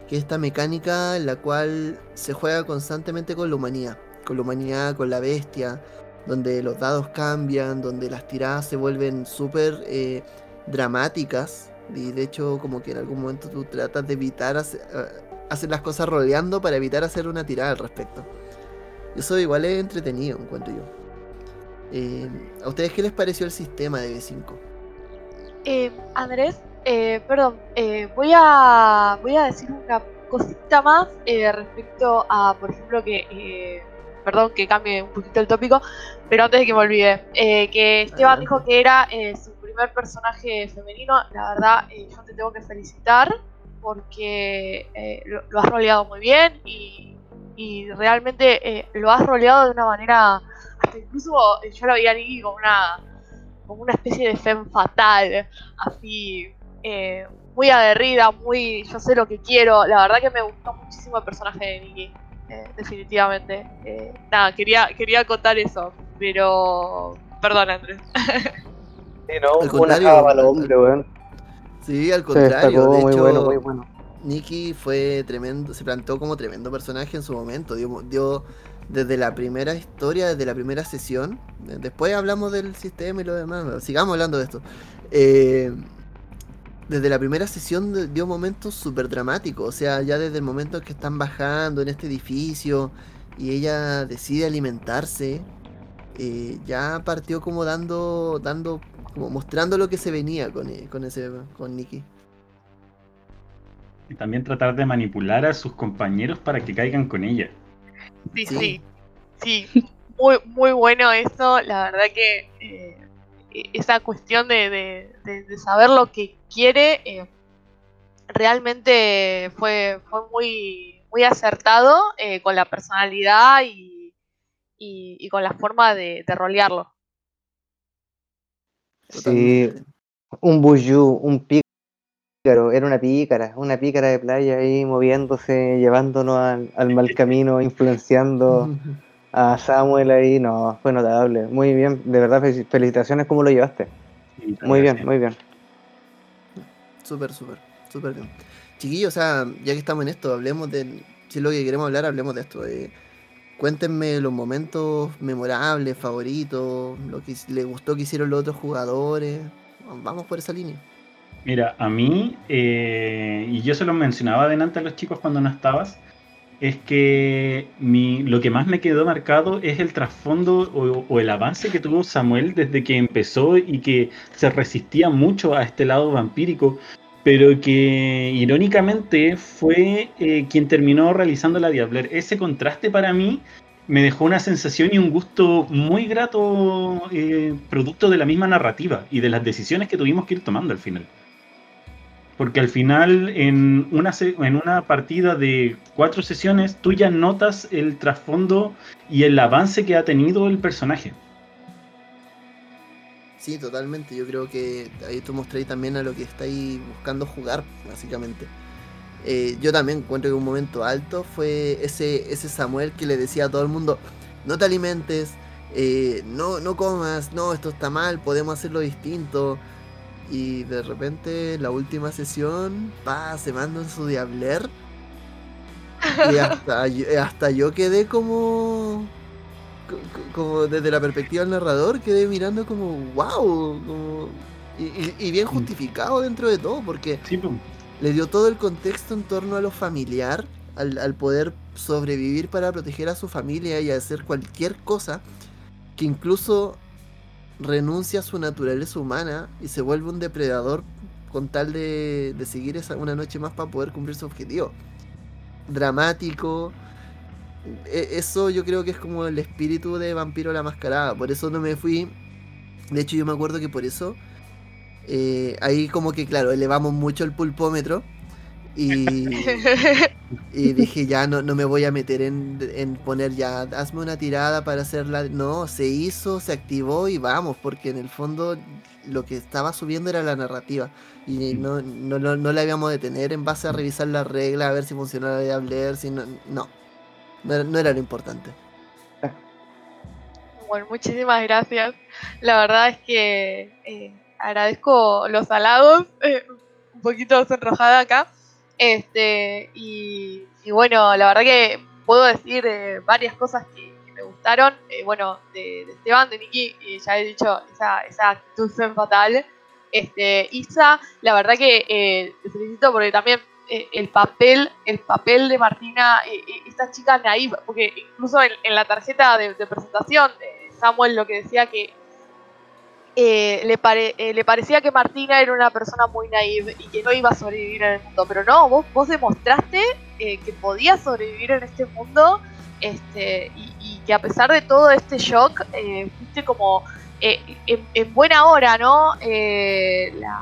que esta mecánica en la cual se juega constantemente con la humanidad con la humanidad, con la bestia, donde los dados cambian, donde las tiradas se vuelven súper eh, dramáticas. Y de hecho, como que en algún momento tú tratas de evitar hacer, hacer, las cosas rodeando para evitar hacer una tirada al respecto. Eso igual es entretenido, encuentro yo. Eh, ¿A ustedes qué les pareció el sistema de B5? Eh, Andrés, perdón, voy, a, voy a decir una cosita más respecto a, por ejemplo, que perdón que cambie un poquito el tópico, pero antes de que me olvide, eh, que Esteban dijo que era eh, su primer personaje femenino, la verdad eh, yo te tengo que felicitar porque lo, has roleado muy bien y, realmente lo has roleado de una manera, hasta incluso yo lo había ahí como una, como una especie de femme fatal, así muy aguerrida, muy yo sé lo que quiero, la verdad que me gustó muchísimo el personaje de Nikki. Eh, definitivamente. Eh, nada, quería, quería contar eso, pero perdón Andrés. Sí, no, al contrario, al hombre, weón. Sí, al contrario. de muy hecho, bueno, muy bueno. Nicky fue tremendo, se plantó como tremendo personaje en su momento. Dio, dio desde la primera historia, desde la primera sesión. Después hablamos del sistema y lo demás. Sigamos hablando de esto. Eh, desde la primera sesión dio momentos súper dramáticos. O sea, ya desde el momento en que están bajando en este edificio y ella decide alimentarse, eh, ya partió como dando, dando, como mostrando lo que se venía con, eh, con ese, con Nicky. Y también tratar de manipular a sus compañeros para que caigan con ella. Sí, sí, sí. Muy, muy bueno eso. La verdad que eh, esa cuestión de, saber lo que quiere eh, realmente fue, fue muy, muy acertado eh, con la personalidad y, y, con la forma de, rolearlo. Sí, un buyu, un pícaro, era una pícara, una pícara de playa ahí moviéndose, llevándonos al, al mal camino, influenciando a Samuel ahí, no, fue notable. Muy bien, de verdad, felicitaciones cómo lo llevaste. muy bien, muy bien. Súper, súper, súper bien. Chiquillos, o sea, ya que estamos en esto, hablemos de, si es lo que queremos hablar, hablemos de esto. cuéntenme los momentos memorables, favoritos, lo que les gustó que hicieron los otros jugadores. Vamos por esa línea. Mira, a mí, eh, y yo se lo mencionaba adelante a los chicos cuando no estabas, es que mi, lo que más me quedó marcado es el trasfondo o, el avance que tuvo Samuel desde que empezó y que se resistía mucho a este lado vampírico, pero que irónicamente fue eh, quien terminó realizando la Diabler. Ese contraste para mí me dejó una sensación y un gusto muy grato, eh, producto de la misma narrativa y de las decisiones que tuvimos que ir tomando al final. Porque al final, en una, en una partida de cuatro sesiones, tú ya notas el trasfondo y el avance que ha tenido el personaje. Sí, totalmente. Yo creo que ahí tú mostráis también a lo que estáis buscando jugar, básicamente. Eh, yo también encuentro que un momento alto fue ese, ese Samuel que le decía a todo el mundo, no te alimentes, eh, no, no comas, no, esto está mal, podemos hacerlo distinto. Y de repente la última sesión, pa, se manda en su diabler. Y hasta, yo- hasta yo quedé como co- co- como desde la perspectiva del narrador quedé mirando como wow como, y, y- y bien justificado dentro de todo porque Sí, pues. le dio todo el contexto en torno a lo familiar al, al poder sobrevivir para proteger a su familia y hacer cualquier cosa que incluso renuncia a su naturaleza humana y se vuelve un depredador con tal de, de seguir esa, una noche más para poder cumplir su objetivo dramático e- eso yo creo que es como el espíritu de Vampiro la Mascarada. Por eso no me fui. De hecho, yo me acuerdo que por eso. eh, ahí como que, claro, elevamos mucho el pulpómetro. Y, y dije, ya no, no me voy a meter en, en poner ya, hazme una tirada para hacerla. No, se hizo, se activó y vamos, porque en el fondo lo que estaba subiendo era la narrativa. Y no, no, no, no la íbamos a detener en base a revisar las reglas, a ver si funcionaba de hablar, si no. No, no era, no era lo importante. Bueno, muchísimas gracias. La verdad es que eh, agradezco los halagos, eh, un poquito sonrojada acá. Este, y, bueno, la verdad que puedo decir eh, varias cosas que, me gustaron. Eh, bueno, de, de Esteban, de Nicky, eh, ya he dicho, esa, esa actitud fatal. Este, Isa, la verdad que eh, te felicito porque también eh, el papel, el papel de Martina, esta chica naiva, porque incluso en, la tarjeta de presentación de Samuel lo que decía que eh, le, pare- eh, le parecía que Martina era una persona muy naive y que no iba a sobrevivir en el mundo, pero no, vos, vos demostraste eh, que podías sobrevivir en este mundo este, y, que a pesar de todo este shock, eh, fuiste como en, en buena hora, ¿no? La,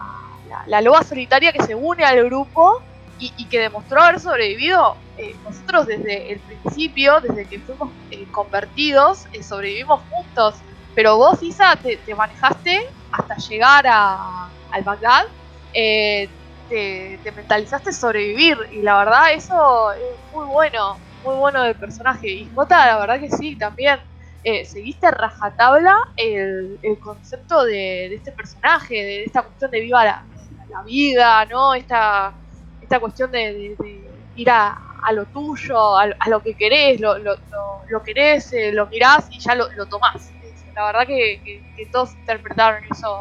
la- loba solitaria que se une al grupo y, y que demostró haber sobrevivido. Nosotros desde el principio, desde que fuimos convertidos, sobrevivimos juntos. Pero vos, Isa, te, te manejaste hasta llegar a, al Bagdad. eh, te, te mentalizaste sobrevivir. Y la verdad, eso es muy bueno. Muy bueno del personaje. Y Jota, la verdad que sí, también. eh, seguiste rajatabla el, el concepto de, de este personaje, de esta cuestión de viva la, la vida, ¿no? Esta, esta cuestión de ir a, a lo tuyo, a, a lo que querés, lo, lo, lo, lo querés, eh, lo mirás y ya lo, lo tomás. La verdad que, que- que todos interpretaron eso.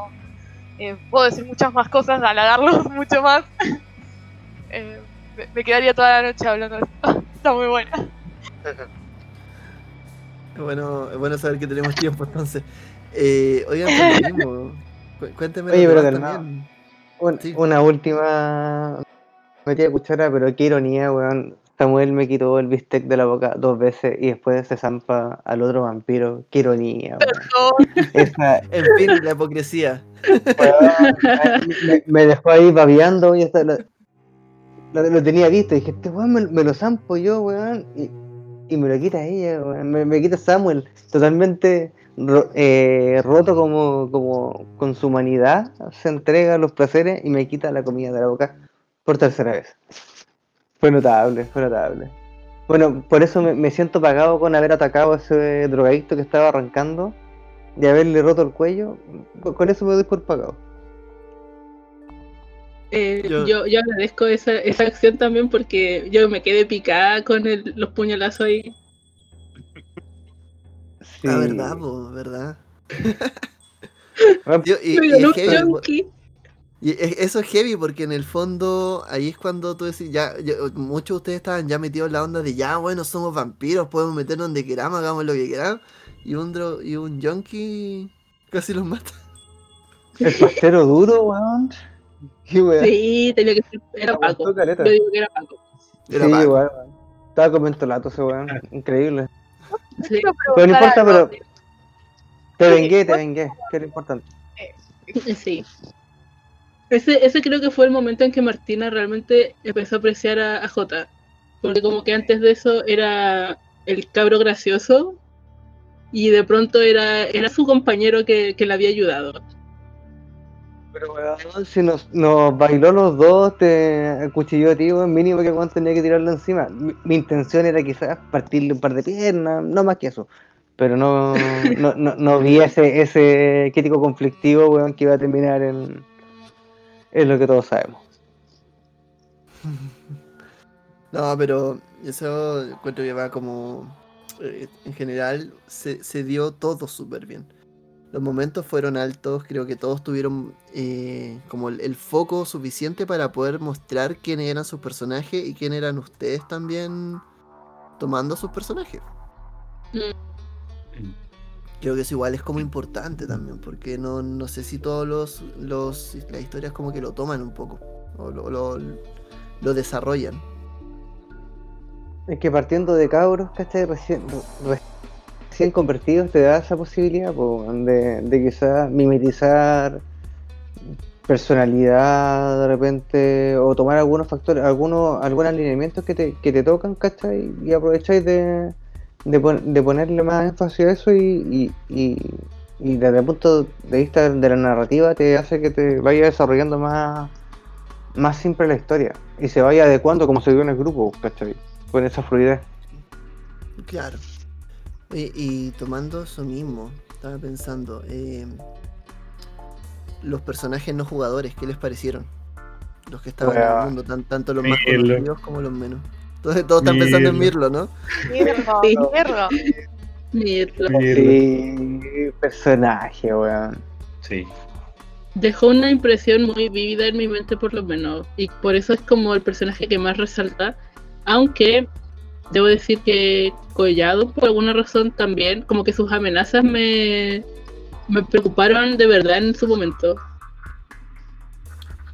Eh, puedo decir muchas más cosas, halagarlos mucho más. Eh, me, me quedaría toda la noche hablando de esto. Está muy buena. Es bueno, es bueno saber que tenemos tiempo entonces. Eh, oigan, por lo mismo, cu- cuéntenme Oye, pero también. Un- Sí. Una última metida de cuchara, pero qué ironía, weón. Samuel me quitó el bistec de la boca dos veces y después se zampa al otro vampiro. Qué ironía. Esa, En fin, la hipocresía. me, me dejó ahí babeando y hasta lo, lo- lo tenía visto. Y dije, este weón me, me lo zampo yo, weón. Y, y me lo quita ella, weón. Me, me quita Samuel. Totalmente ro- eh, roto como, como con su humanidad. Se entrega a los placeres y me quita la comida de la boca por tercera vez. Fue notable, fue notable. Bueno, por eso me, me siento pagado con haber atacado a ese drogadicto que estaba arrancando y haberle roto el cuello. Con- Con eso me doy por pagado. Eh, Yo- yo... Yo, agradezco esa, esa acción también porque yo me quedé picada con el- los puñalazos ahí. Sí. La verdad, po, verdad. Bueno, Tío, y, y es. Y es- eso es heavy porque en el fondo ahí es cuando tú decís, ya, ya- muchos de ustedes estaban ya metidos en la onda de ya, bueno, somos vampiros, podemos meter donde queramos, hagamos lo que queramos. Y un, dro- y un junkie casi los mata. El pastero duro, weón. Qué weón. Sí, tenía que ser. Era Paco. caleta. Yo digo que era Paco. Era sí, Paco. igual, weón. Estaba con mentolato ese weón. Increíble. Sí. quiero Pero no importa, pero te vengué, te ¿cuál- vengué, que es lo importante. Sí. Ese, ese creo que fue el momento en que Martina realmente empezó a apreciar a, a Jota. Porque como que antes de eso era el cabro gracioso y de pronto era, era su compañero que, que le había ayudado. Pero weón, si nos, bailó los dos, te acuchilló a ti, mínimo que Juan tenía que tirarlo encima. Mi, mi intención era quizás partirle un par de piernas, no más que eso. Pero no, no, no, no vi ese, ese crítico conflictivo, weón, que iba a terminar en, en lo que todos sabemos. No, pero eso encuentro que va como. eh, en general se, se dio todo súper bien. Los momentos fueron altos, creo que todos tuvieron eh, como el, el foco suficiente para poder mostrar quiénes eran sus personajes y quién eran ustedes también tomando sus personajes. Creo que eso igual es como importante también, porque no, no sé si todos los, los las historias como que lo toman un poco, o lo, lo, desarrollan. Es que partiendo de cabros, ¿cachai? Recién, re- recién convertidos te da esa posibilidad po, de, de quizás mimetizar personalidad de repente o tomar algunos factores, algunos, algunos alineamientos que te, que te tocan, ¿cachai? Y aprovecháis de, de, pon- de ponerle más énfasis a eso y, y, y- y desde el punto de vista de la narrativa te hace que te vaya desarrollando más, más simple la historia y se vaya adecuando como se dio en el grupo, ¿cachai? Con esa fluidez. Claro. Oye, y tomando eso mismo, estaba pensando, eh, los personajes no jugadores, ¿qué les parecieron? Los que estaban en el mundo, tan- tanto los más conocidos como los menos. Entonces todos están pensando en Mirlo, ¿no? Mirlo, Sí. Mirlo. Mirlo. Sí, personaje, weón. Sí. Dejó una impresión muy vívida en mi mente por lo menos. Y por eso es como el personaje que más resalta. Aunque debo decir que Collado por alguna razón también, como que sus amenazas me, me preocuparon de verdad en su momento.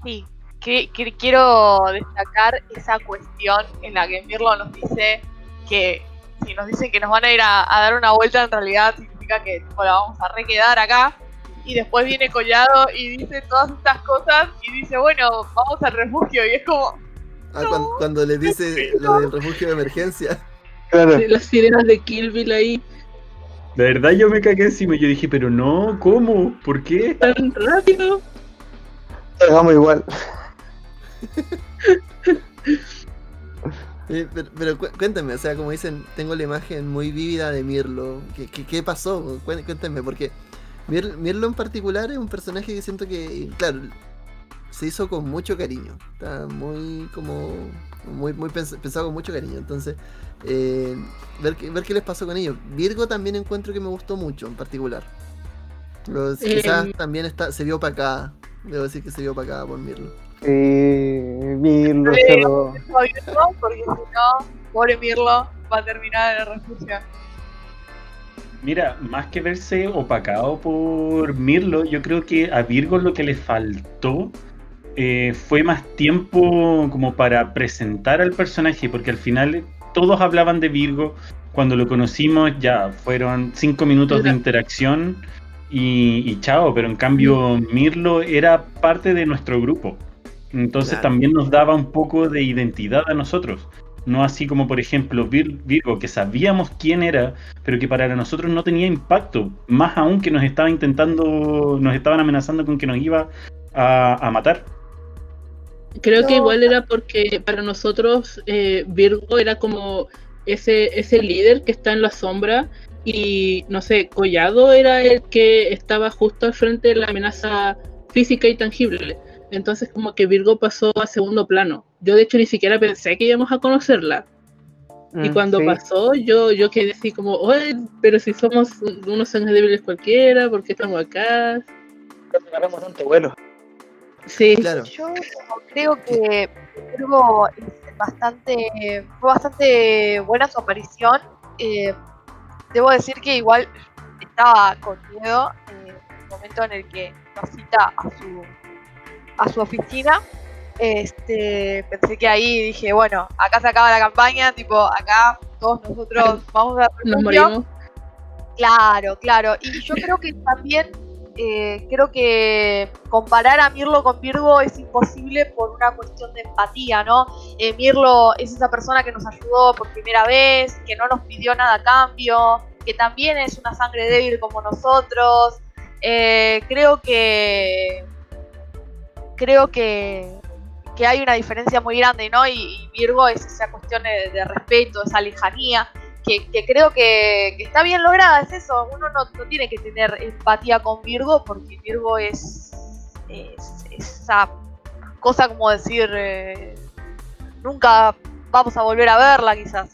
Sí, que- que- quiero destacar esa cuestión en la que Mirlo nos dice que si nos dicen que nos van a ir a, a dar una vuelta, en realidad significa que tipo, la vamos a requedar acá. Y después viene Collado y dice todas estas cosas y dice, bueno, vamos al refugio. Y es como, Ah, cuan- cuando, les dice lo del refugio de emergencia. Claro, Las sirenas de Kill Bill ahí De verdad yo me cagué encima y yo dije, pero no, ¿cómo? ¿Por qué? tan rápido. hagamos igual. Eh, pero pero cu- cuéntenme, o sea, como dicen, tengo la imagen muy vívida de Mirlo. ¿Qué, qué, qué pasó? Cué- Cuéntenme, porque Mir- Mirlo en particular es un personaje que siento que, claro, se hizo con mucho cariño. Está muy, como, muy, muy pens- pensado con mucho cariño. Entonces, eh, ver, qué, ver qué les pasó con ellos. Virgo también encuentro que me gustó mucho en particular. Los- Eh, quizás también está, se vio opacada. Debo decir que se vio opacada por Mirlo. Sí, Mirlo, Sí. pero- porque si no, pobre Mirlo va a terminar en el refugio. Mira, más que verse opacado por Mirlo, yo creo que a Virgo lo que le faltó eh, fue más tiempo como para presentar al personaje, porque al final todos hablaban de Virgo. Cuando lo conocimos ya fueron cinco minutos de Era- interacción y, y chao, pero en cambio Mirlo era parte de nuestro grupo. Entonces Claro. también nos daba un poco de identidad a nosotros. No así como, por ejemplo, Vir- Virgo, que sabíamos quién era, pero que para nosotros no tenía impacto. Más aún que nos estaba intentando, nos estaban amenazando con que nos iba a, a matar. Creo que igual era porque para nosotros eh, Virgo era como ese, ese líder que está en la sombra y no sé, Collado era el que estaba justo al frente de la amenaza física y tangible. Entonces como que Virgo pasó a segundo plano. Yo de hecho ni siquiera pensé que íbamos a conocerla. Y Mm, cuando sí. pasó, yo, yo quedé así como, oye, pero si somos unos años débiles cualquiera, ¿por qué estamos acá? Agarramos tanto vuelo. Sí, Claro. Yo creo que Virgo es bastante, fue bastante buena su aparición. Eh, debo decir que igual estaba con miedo eh, en el momento en el que nos cita a su, a su oficina. Este, pensé que ahí dije, bueno, acá se acaba la campaña, tipo, acá todos nosotros vamos a Nos morimos. Claro, claro. Y yo creo que también, eh, creo que comparar a Mirlo con Virgo es imposible por una cuestión de empatía, ¿no? Eh, Mirlo es esa persona que nos ayudó por primera vez, que no nos pidió nada a cambio, que también es una sangre débil como nosotros. Eh, creo que creo que, que hay una diferencia muy grande, ¿no? Y, Virgo es esa cuestión de, respeto, esa lejanía, que, creo que, está bien lograda, es eso. Uno no, no tiene que tener empatía con Virgo, porque Virgo es, es esa cosa como decir, eh, nunca vamos a volver a verla quizás.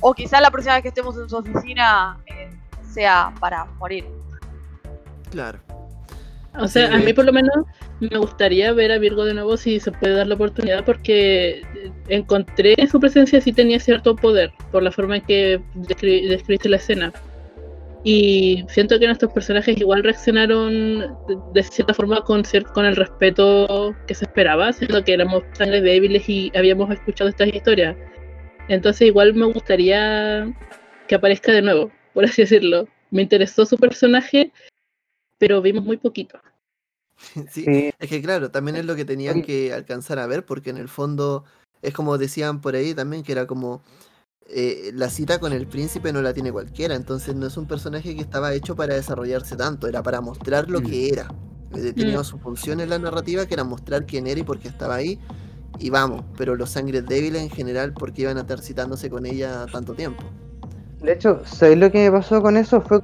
O quizás la próxima vez que estemos en su oficina eh, sea para morir. Claro. O sea, a mí por lo menos me gustaría ver a Virgo de nuevo si se puede dar la oportunidad porque eh, encontré en su presencia sí tenía cierto poder por la forma en que descri- describiste la escena. Y siento que nuestros personajes igual reaccionaron de, de cierta forma con, con el respeto que se esperaba, siendo que éramos sangres débiles y habíamos escuchado estas historias. Entonces igual me gustaría que aparezca de nuevo, por así decirlo. Me interesó su personaje, pero vimos muy poquito. Sí, Sí, es que claro, también es lo que tenían que alcanzar a ver, porque en el fondo es como decían por ahí también, que era como eh, la cita con el príncipe no la tiene cualquiera, entonces no es un personaje que estaba hecho para desarrollarse tanto, era para mostrar lo Mm. que era. Eh, Tenía Mm. su función en la narrativa, que era mostrar quién era y por qué estaba ahí, y vamos, pero los sangres débiles en general, porque iban a estar citándose con ella tanto tiempo. De hecho, ¿sabéis lo que me pasó con eso? Fue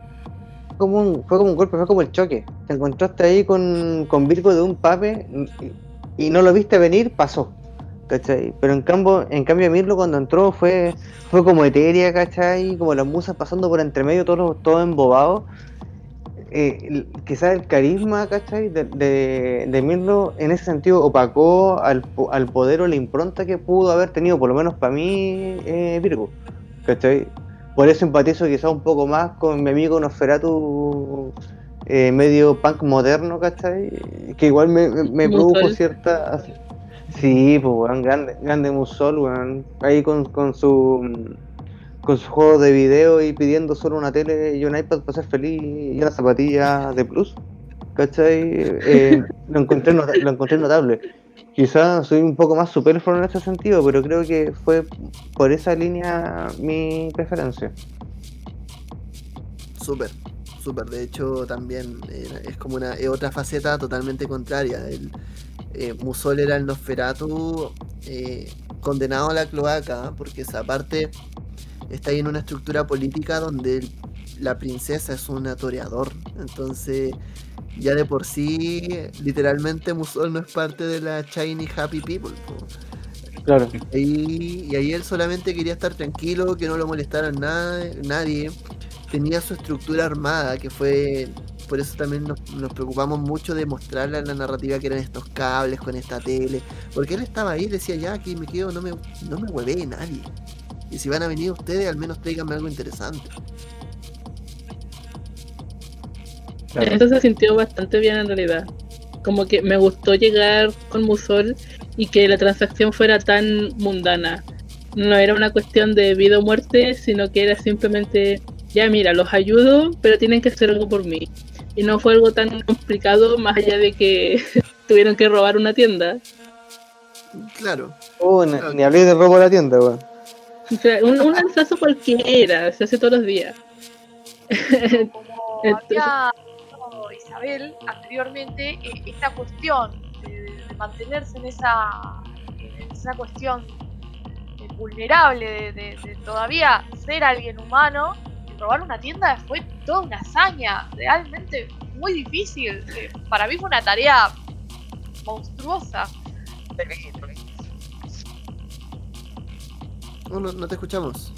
un, fue como un golpe, fue como el choque. Te encontraste ahí con, con Virgo de un pape y, no lo viste venir, pasó. Pero en cambio, en cambio Mirlo cuando entró fue, fue como etérea, ¿cachai? Como las musas pasando por entre medio, todo, todo embobado. Eh, quizás el carisma, ¿cachai? De, de, Mirlo en ese sentido opacó al, al poder o la impronta que pudo haber tenido, por lo menos para mí, eh, Virgo. ¿Cachai? Por eso empatizo quizás un poco más con mi amigo Nosferatu eh, medio punk moderno, ¿cachai? Que igual me, me- produjo cierta... Sí, pues weón, grande, grande Musol, weón. Ahí con, con su con su juego de video y pidiendo solo una tele y un iPad para ser feliz y una zapatilla de plus. ¿Cachai? Eh, lo, encontré lo encontré notable. Quizás soy un poco más superfluo en ese sentido, pero creo que fue por esa línea mi preferencia. Súper, súper. De hecho, también eh, es como una es otra faceta totalmente contraria. El, eh, Musol era el Nosferatu eh, condenado a la cloaca, porque esa parte está ahí en una estructura política donde el- la princesa es un toreador. Entonces, ya de por sí, literalmente Musol no es parte de la Shiny Happy People. Claro. Ahí- y ahí él solamente quería estar tranquilo, que no lo molestaran nada, nadie. Tenía su estructura armada, que fue. Por eso también nos, nos preocupamos mucho de mostrarle en la narrativa que eran estos cables con esta tele. Porque él estaba ahí y decía, ya aquí me quedo, no me, no me huevee nadie. Y si van a venir ustedes, al menos tráiganme algo interesante. Claro. Eso se sintió bastante bien en realidad. Como que me gustó llegar con Musol y que la transacción fuera tan mundana. No era una cuestión de vida o muerte, sino que era simplemente, ya mira, los ayudo, pero tienen que hacer algo por mí. Y no fue algo tan complicado más allá de que tuvieron que robar una tienda. Claro, Oh, ni, Claro. ni hablé de robo a la tienda, weón. O sea, un, un lanzazo cualquiera, se hace todos los días. Entonces- Isabel anteriormente, eh, esta cuestión de, mantenerse en esa, en esa cuestión eh, vulnerable de, todavía ser alguien humano y robar una tienda fue toda una hazaña, realmente muy difícil. Para mí fue una tarea monstruosa. Oh, no, no te escuchamos.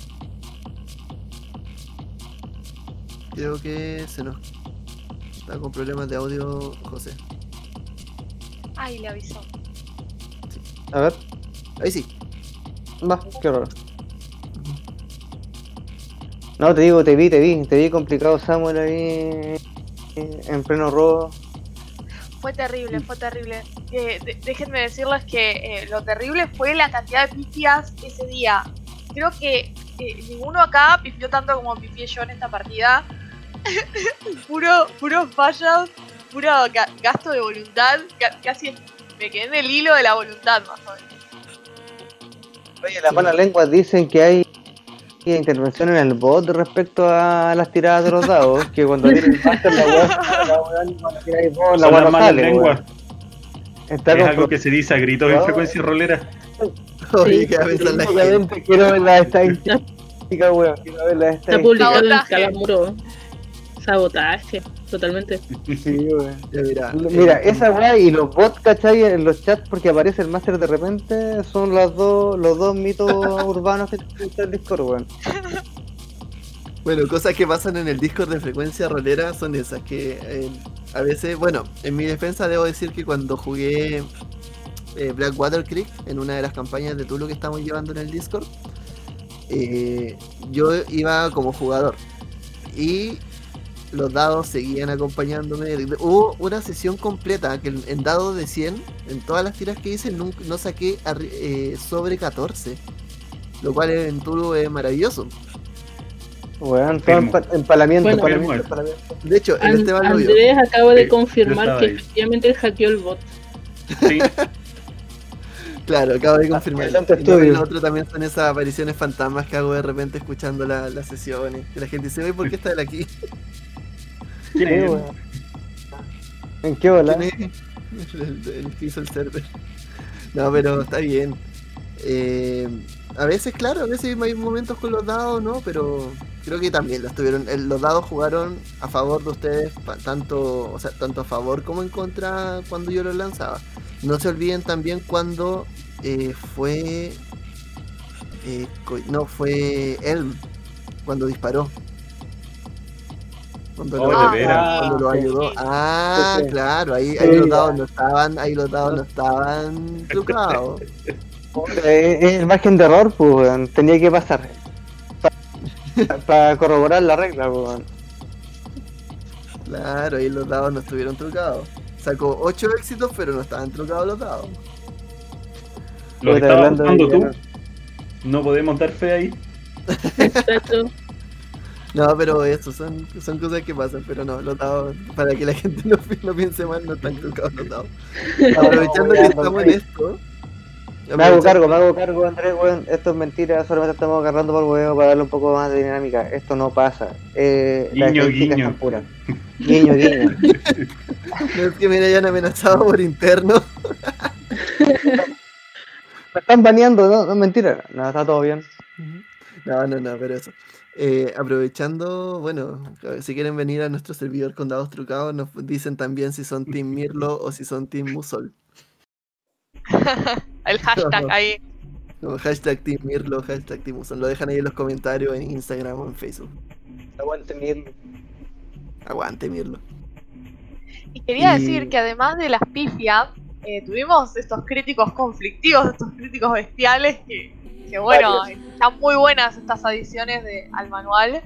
Creo que se nos está con problemas de audio, José. Ay, le avisó. A ver, Ahí sí. va, qué raro. No, te digo, te vi, te vi, te vi complicado Samuel ahí eh, en pleno robo. Fue terrible, fue terrible. que de- déjenme decirles que eh, lo terrible fue la cantidad de pifias ese día. Creo que eh, ninguno acá pifió tanto como pifié yo en esta partida. puro, puro fallos, puro ga- gasto de voluntad. ca- casi me quedé en el hilo de la voluntad, más o menos. Oye, las malas lenguas dicen que hay intervención en el bot respecto a las tiradas de los dados, que cuando tiene el master la weá, la la las no malas sale. Está Es algo que se dice a gritos en frecuencia rolera. Oye, Sí, ¿qué va a pensar la gente? Quiero ver las estadísticas, weón. Quiero ver las Está publicado en Sabotaje. Sabotaje, totalmente. Sí. Ya, mira, Mira, esa weá y los bots, ¿cachai? En los chats porque aparece el máster de repente son las dos, los dos mitos urbanos que existe en Discord, weón. Bueno, cosas que pasan en el Discord de frecuencia rolera son esas que eh, a veces, bueno, en mi defensa debo decir que cuando jugué eh, Blackwater Creek en una de las campañas de Tulu que estamos llevando en el Discord, eh, yo iba como jugador y los dados seguían acompañándome. Hubo una sesión completa que en, dados de 100, en todas las tiras que hice, nunca, no saqué eh, sobre 14, lo cual en Tulu es maravilloso. Weón, todo empa- empalamiento, Bueno. empalamiento. De hecho, el An- Esteban lo vio. Andrés acaba de Sí, confirmar que efectivamente hackeó el bot. Sí, Claro, acabo de confirmar. Lo otro también son esas apariciones fantasmas que hago de repente escuchando la- las sesiones. Y la gente dice, ¿por qué está él aquí? ¿En qué bola? ¿Quién es? El, el- el que hizo el server. No, pero está bien. Eh, a veces, claro, a veces hay momentos con los dados, ¿no? Pero creo que también los tuvieron. los dados jugaron a favor de ustedes, tanto, o sea, tanto a favor como en contra cuando yo los lanzaba. No se olviden también cuando eh, fue. eh, no, fue Elm cuando disparó. Cuando Oh, lo, de veras. cuando lo ayudó. Ah, Sí, claro, ahí, Sí, ahí los dados no estaban, ahí los dados no estaban trucados. Eh, Es el margen de error, pues. Tenía que pasar. Para corroborar la regla, pues. Claro, ahí los dados no estuvieron trucados. Sacó 8 éxitos, pero no estaban trucados los dados. Lo estabas usando tú. No podemos dar fe ahí. No, pero eso, son, son cosas que pasan, pero no, los dados, para que la gente no, pi- no piense mal, no están trucados los dados. Aprovechando que estamos en esto. Me hago cargo, me hago cargo, Andrés, weón. Esto es mentira, solamente estamos agarrando por huevo para darle un poco más de dinámica. Esto no pasa. Eh, Guiño, guiño. son puras. Guiño, guiño. No es que me hayan amenazado por interno. Me están baneando, no, no es mentira. No, está todo bien. No, no, no, pero eso. Eh, aprovechando, bueno, si quieren venir a nuestro servidor con dados trucados, nos dicen también si son Team Mirlo o si son Team Musol. El hashtag ahí. Como hashtag Team Mirlo, hashtag Team Musol. Lo dejan ahí en los comentarios en Instagram o en Facebook. Aguante mi Aguante Mirlo. Y quería Y- decir que además de las pifias, eh, tuvimos estos críticos conflictivos, estos críticos bestiales que, que, bueno, están muy buenas estas adiciones de, al manual.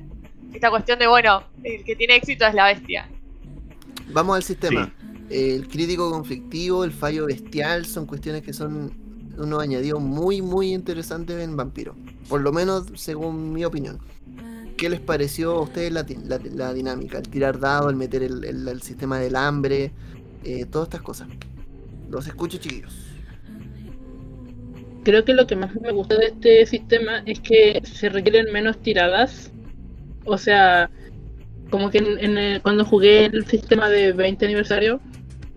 Esta cuestión de, bueno, el que tiene éxito es la bestia. Vamos al sistema. El crítico conflictivo, el fallo bestial, son cuestiones que son unos añadidos muy, muy interesantes en Vampiro. Por lo menos según mi opinión. ¿Qué les pareció a ustedes la, la- la dinámica? El tirar dado, el meter el, el- el sistema del hambre, eh, todas estas cosas. Los escucho, chiquillos. Creo que lo que más me gusta de este sistema es que se requieren menos tiradas. O sea, como que en- en el- cuando jugué el sistema de 20 aniversario,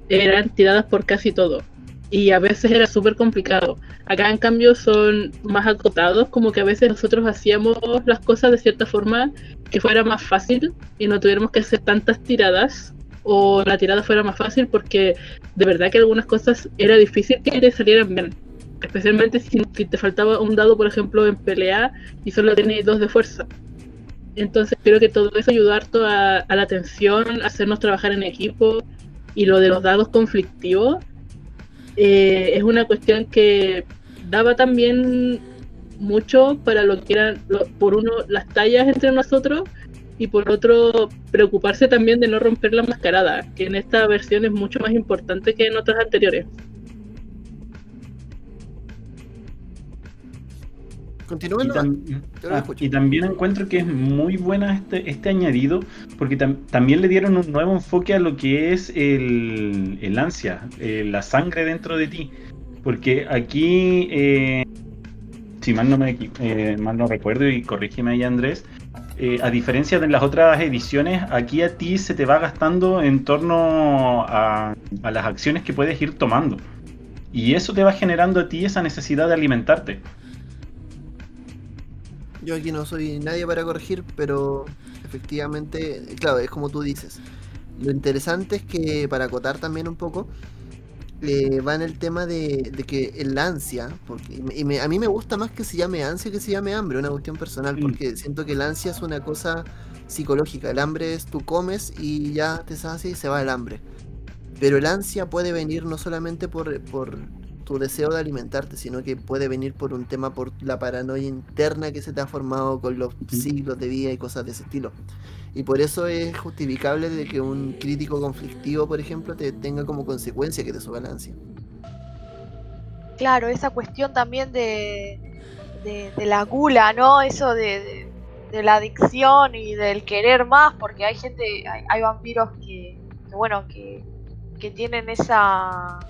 eran tiradas por casi todo. Y a veces era súper complicado. Acá en cambio son más acotados, como que a veces nosotros hacíamos las cosas de cierta forma que fuera más fácil y no tuviéramos que hacer tantas tiradas o la tirada fuera más fácil porque de verdad que algunas cosas era difícil que te salieran bien. Especialmente si, te faltaba un dado, por ejemplo, en pelea y solo tenías dos de fuerza. Entonces creo que todo eso ayudó harto a, a la atención, hacernos trabajar en equipo y lo de los dados conflictivos eh, es una cuestión que daba también mucho para lo que eran, lo- por uno, las tallas entre nosotros y por otro, preocuparse también de no romper la mascarada, que en esta versión es mucho más importante que en otras anteriores. Continúen Y, tam- ah, y también encuentro que es muy buena este, este añadido porque tam- también le dieron un nuevo enfoque a lo que es el, el ansia, eh, la sangre dentro de ti. Porque aquí, eh, si mal no, me, eh, mal no recuerdo y corrígeme ahí Andrés, a diferencia de las otras ediciones, aquí a ti se te va gastando en torno a, a las acciones que puedes ir tomando. Y eso te va generando a ti esa necesidad de alimentarte. Yo aquí no soy nadie para corregir, pero efectivamente, claro, es como tú dices. Lo interesante es que, para acotar también un poco, eh, va en el tema de, de que el ansia, porque y me- y me- a mí me gusta más que se llame ansia que se llame hambre, una cuestión personal, Mm. porque siento que el ansia es una cosa psicológica. El hambre es tú comes y ya te sacias y se va el hambre. Pero el ansia puede venir no solamente por, por tu deseo de alimentarte, sino que puede venir por un tema por la paranoia interna que se te ha formado con los siglos de vida y cosas de ese estilo. Y por eso es justificable de que un crítico conflictivo, por ejemplo, te tenga como consecuencia que te suba la ansia. Claro, esa cuestión también de, de, de la gula, ¿no? Eso de, de- de la adicción y del querer más, porque hay gente, hay, hay vampiros que, que, bueno, que, que tienen esa,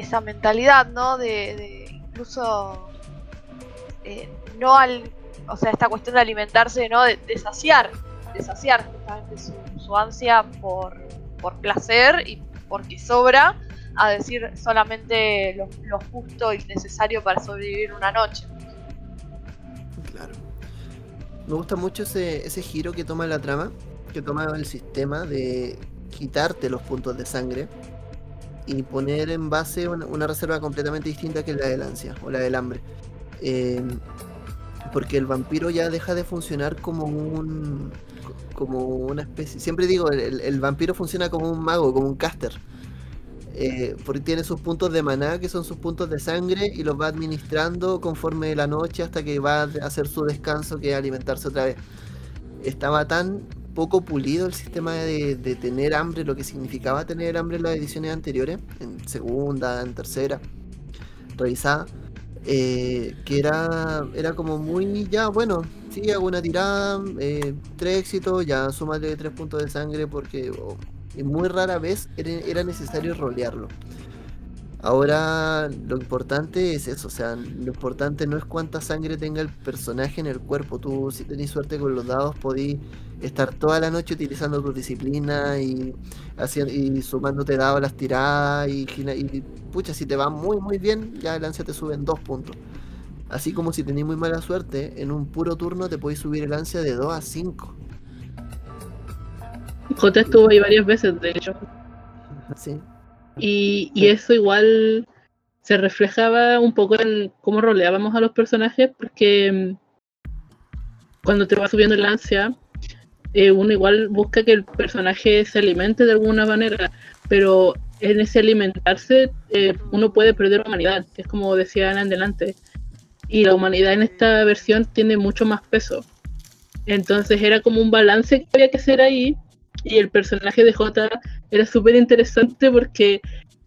esa mentalidad, ¿no? De, de incluso eh, no al, o sea, esta cuestión de alimentarse, ¿no? De, de saciar, de saciar justamente su, su ansia por, por placer y porque sobra a decir solamente lo, lo justo y necesario para sobrevivir una noche. Claro. Me gusta mucho ese, ese giro que toma la trama, que toma el sistema de quitarte los puntos de sangre y poner en base una, reserva completamente distinta que la del ansia o la del hambre. Eh, porque el vampiro ya deja de funcionar como un como una especie. Siempre digo, el, el- el vampiro funciona como un mago, como un caster. Eh, porque tiene sus puntos de maná, que son sus puntos de sangre, y los va administrando conforme la noche hasta que va a hacer su descanso, que es alimentarse otra vez. Estaba tan poco pulido el sistema de, de tener hambre, lo que significaba tener hambre en las ediciones anteriores, en segunda, en tercera, revisada, eh, que era, era como muy, ya, bueno, sí, hago una tirada, eh, tres éxitos, ya súmale tres puntos de sangre porque oh, muy rara vez era necesario rolearlo. Ahora lo importante es eso, o sea, lo importante no es cuánta sangre tenga el personaje en el cuerpo. Tú si tenés suerte con los dados podís estar toda la noche utilizando tu disciplina y haciendo y sumándote dados a las tiradas y, y pucha, si te va muy muy bien, ya el ansia te sube en dos puntos. Así como si tenés muy mala suerte, en un puro turno te podéis subir el ansia de 2 a 5. J estuvo ahí varias veces, de hecho. Sí. Y, eso igual se reflejaba un poco en cómo roleábamos a los personajes, porque mm, cuando te va subiendo el ansia, eh, uno igual busca que el personaje se alimente de alguna manera, pero en ese alimentarse eh, uno puede perder humanidad, que es como decían en delante. Y la humanidad en esta versión tiene mucho más peso. Entonces era como un balance que había que hacer ahí. Y el personaje de J era súper interesante porque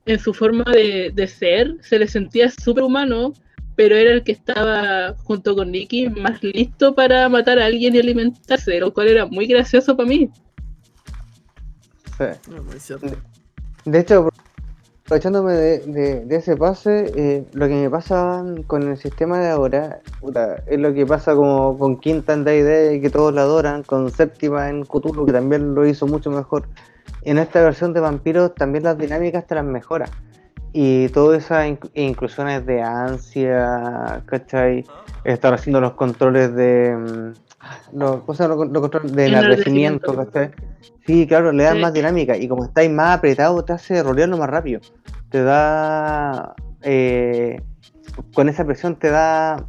en su forma de, de ser se le sentía súper humano, pero era el que estaba junto con Nicky más listo para matar a alguien y alimentarse, lo cual era muy gracioso para mí. Sí. No, muy cierto. De hecho, aprovechándome de, de- de ese pase, eh, lo que me pasa con el sistema de ahora puta, es lo que pasa como con Quinta en D&D, que todos la adoran, con Séptima en Cthulhu, que también lo hizo mucho mejor. En esta versión de Vampiros también las dinámicas te las mejora. Y todas esas inc- inclusiones de ansia, ¿cachai? Estar haciendo los controles de... mm, Los, ¿cómo se llama? los, los controles de Enardecimiento. ¿cachai? Sí, claro, le da Sí. más dinámica y como estáis más apretado te hace rolearlo más rápido. Te da, eh, con esa presión te da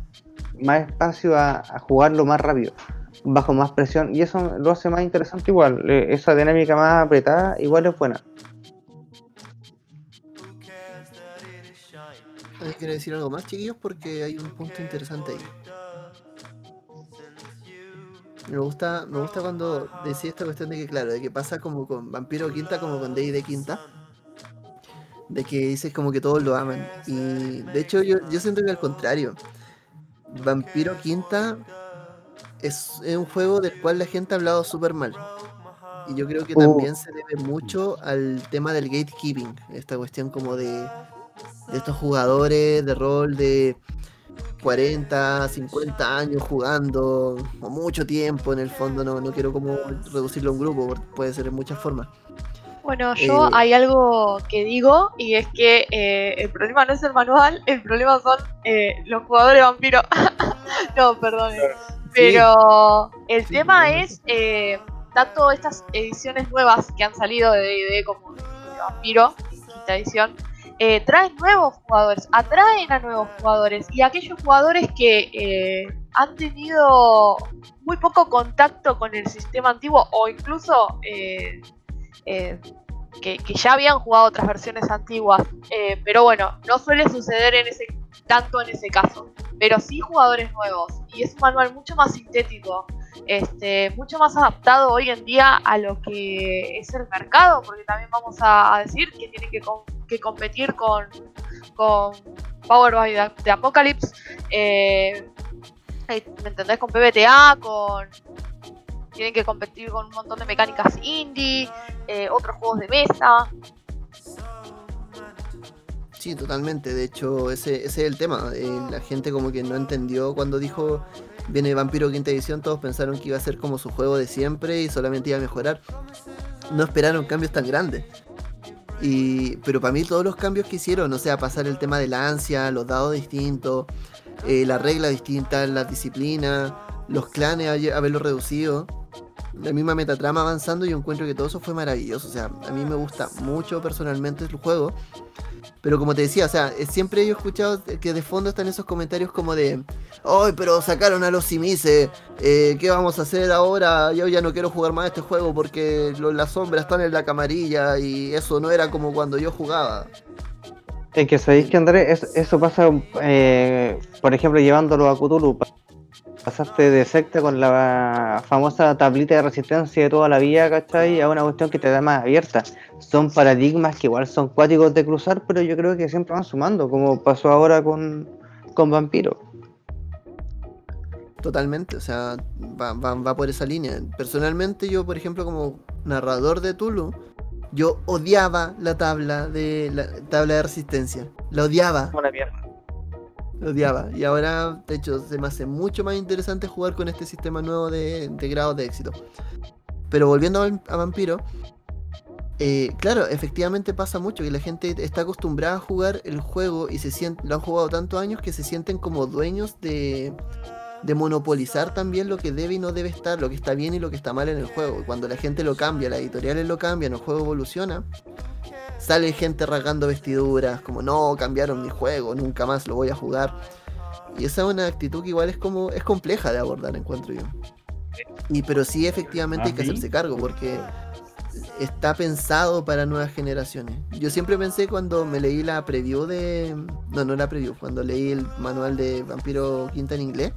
más espacio a, a jugarlo más rápido, bajo más presión y eso lo hace más interesante igual. eh, esa dinámica más apretada igual es buena. ¿Alguien quiere decir algo más, chiquillos? Porque hay un punto interesante ahí. Me gusta, me gusta cuando decía esta cuestión de que, claro, de que pasa como con Vampiro Quinta, como con Day de Quinta. De que dices como que todos lo aman. Y de hecho yo, yo siento que al contrario. Vampiro Quinta es, es un juego del cual la gente ha hablado súper mal. Y yo creo que Uh. también se debe mucho al tema del gatekeeping, esta cuestión como de, de estos jugadores de rol de 40, 50 años jugando, o mucho tiempo en el fondo, no, no quiero como reducirlo a un grupo, porque puede ser en muchas formas. Bueno, yo Eh, hay algo que digo y es que eh, el problema no es el manual, el problema son eh, los jugadores vampiro. no, perdón. Pero el Sí, tema es eh, tanto estas ediciones nuevas que han salido de D&D como de Vampiro, quinta edición, eh, traen nuevos jugadores, atraen a nuevos jugadores. Y aquellos jugadores que eh, han tenido muy poco contacto con el sistema antiguo o incluso eh, eh, que, que ya habían jugado otras versiones antiguas, eh, pero bueno, no suele suceder en ese tanto en ese caso, pero sí jugadores nuevos y es un manual mucho más sintético, este, mucho más adaptado hoy en día a lo que es el mercado, porque también vamos a, decir que tiene que, com- que competir con, con Power by the Apocalypse, eh, ¿me entendés? Con PBTA, con tienen que competir con un montón de mecánicas indie, eh, otros juegos de mesa. Sí, totalmente. De hecho, ese, es el tema. Eh, la gente como que no entendió cuando dijo viene Vampiro Quinta Edición, todos pensaron que iba a ser como su juego de siempre y solamente iba a mejorar. No esperaron cambios tan grandes. Y, pero para mí todos los cambios que hicieron, o sea, pasar el tema de la ansia, los dados distintos, eh, la regla distinta, las disciplinas, los clanes, haber- haberlo reducido, la misma metatrama avanzando, yo encuentro que todo eso fue maravilloso. O sea, a mí me gusta mucho personalmente el juego. Pero como te decía, o sea, eh, siempre yo he escuchado que de fondo están esos comentarios como de, ¡ay, pero sacaron a los Simice! eh, ¿Qué vamos a hacer ahora? Yo ya no quiero jugar más este juego porque las sombras están en la camarilla y eso no era como cuando yo jugaba. Es que sabéis que Andrés, Es- eso pasa, eh, por ejemplo, llevándolo a Cthulhu. Pa- Pasaste de secta con la famosa tablita de resistencia de toda la vida, ¿cachai? A una cuestión que te da más abierta. Son paradigmas que igual son cuáticos de cruzar, pero yo creo que siempre van sumando, como pasó ahora con, con Vampiro. Totalmente, o sea, va, va- va por esa línea. Personalmente yo, por ejemplo, como narrador de Tulu, yo odiaba la tabla de la tabla de resistencia. La odiaba. Una mierda. Odiaba. Y ahora, de hecho, se me hace mucho más interesante jugar con este sistema nuevo de, de grados de éxito. Pero volviendo a, Vampiro, eh, claro, efectivamente pasa mucho que la gente está acostumbrada a jugar el juego y se siente, lo han jugado tantos años que se sienten como dueños de, de monopolizar también lo que debe y no debe estar, lo que está bien y lo que está mal en el juego. Cuando la gente lo cambia, las editoriales lo cambian, el juego evoluciona, sale gente rasgando vestiduras, como no, cambiaron mi juego, nunca más lo voy a jugar. Y esa es una actitud que igual es como, es compleja de abordar, encuentro yo. Y pero sí efectivamente hay que Ah, hacerse cargo, porque está pensado para nuevas generaciones. Yo siempre pensé cuando me leí la preview de. No, no la preview, cuando leí el manual de Vampiro Quinta en inglés,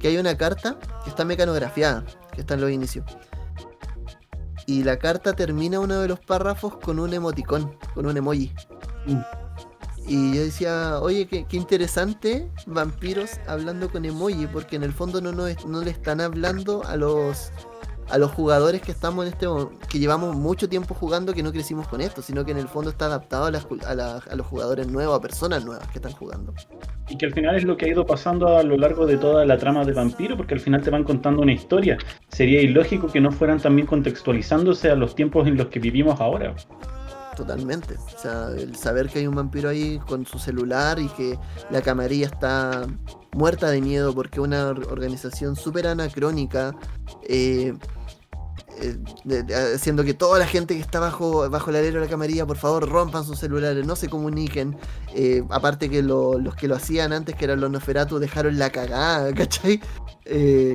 que hay una carta que está mecanografiada, que está en los inicios. Y la carta termina uno de los párrafos con un emoticón, con un emoji. Y yo decía, oye, qué, qué interesante vampiros hablando con emoji, porque en el fondo no, es- no le están hablando a los a los jugadores que estamos en este que llevamos mucho tiempo jugando que no crecimos con esto, sino que en el fondo está adaptado a, las cul- a, la- a los jugadores nuevos, a personas nuevas que están jugando. Y que al final es lo que ha ido pasando a lo largo de toda la trama de Vampiro, porque al final te van contando una historia. Sería ilógico que no fueran también contextualizándose a los tiempos en los que vivimos ahora. Totalmente. O sea, el saber que hay un vampiro ahí con su celular y que la camarilla está muerta de miedo porque una or- organización súper anacrónica, eh, eh, haciendo que toda la gente que está bajo, bajo el alero de la camarilla, por favor, rompan sus celulares, no se comuniquen. Eh, aparte que lo- los que lo hacían antes, que eran los Noferatu, dejaron la cagada, ¿cachai?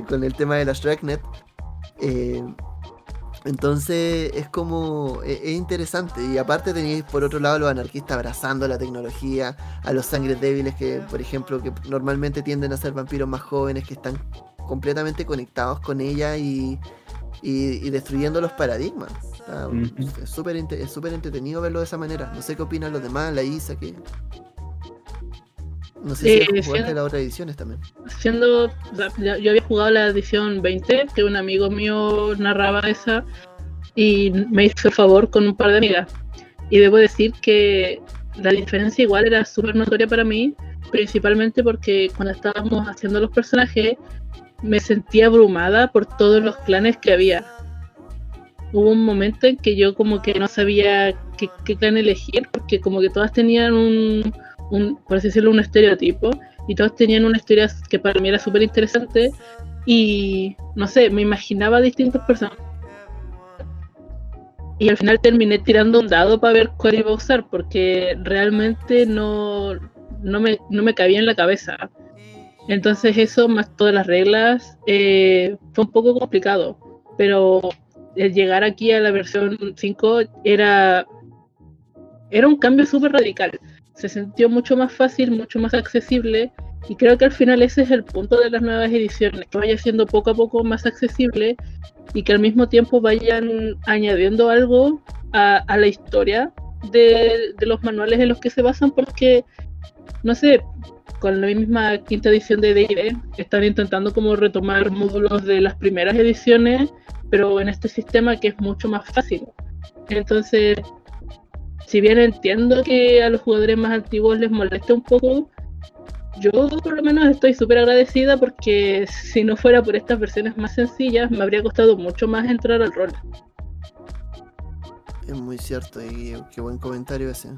Con el tema de la Shreknet. Entonces es como, e- es, interesante. Y aparte tenéis por otro lado los anarquistas abrazando la tecnología, a los sangres débiles que, por ejemplo, que normalmente tienden a ser vampiros más jóvenes que están completamente conectados con ella y, y- y destruyendo los paradigmas. Está- Ujú. Es súper inte- es súper entretenido verlo de esa manera. No sé qué opinan los demás, la Isa, que... No sé si Eh, jugaste las otras ediciones también. siendo yo había jugado la edición 20 que un amigo mío narraba esa y me hizo el favor con un par de amigas y debo decir que la diferencia igual era súper notoria para mí principalmente porque cuando estábamos haciendo los personajes me sentía abrumada por todos los clanes que había hubo un momento en que yo como que no sabía qué, qué clan elegir porque como que todas tenían un, un por así decirlo un estereotipo y todos tenían una historia que para mí era súper interesante y no sé, me imaginaba distintas personas. Y al final terminé tirando un dado para ver cuál iba a usar porque realmente no, no, me, no me cabía en la cabeza. Entonces eso, más todas las reglas, eh, fue un poco complicado. Pero el llegar aquí a la versión 5 era, era un cambio súper radical se sintió mucho más fácil, mucho más accesible y creo que al final ese es el punto de las nuevas ediciones, que vaya siendo poco a poco más accesible y que al mismo tiempo vayan añadiendo algo a, la historia de, de los manuales en los que se basan porque, no sé, con la misma quinta edición de D&D están intentando como retomar módulos de las primeras ediciones, pero en este sistema que es mucho más fácil. Entonces, si bien entiendo que a los jugadores más antiguos les moleste un poco, yo por lo menos estoy súper agradecida porque si no fuera por estas versiones más sencillas, me habría costado mucho más entrar al rol. Es muy cierto y qué buen comentario ese.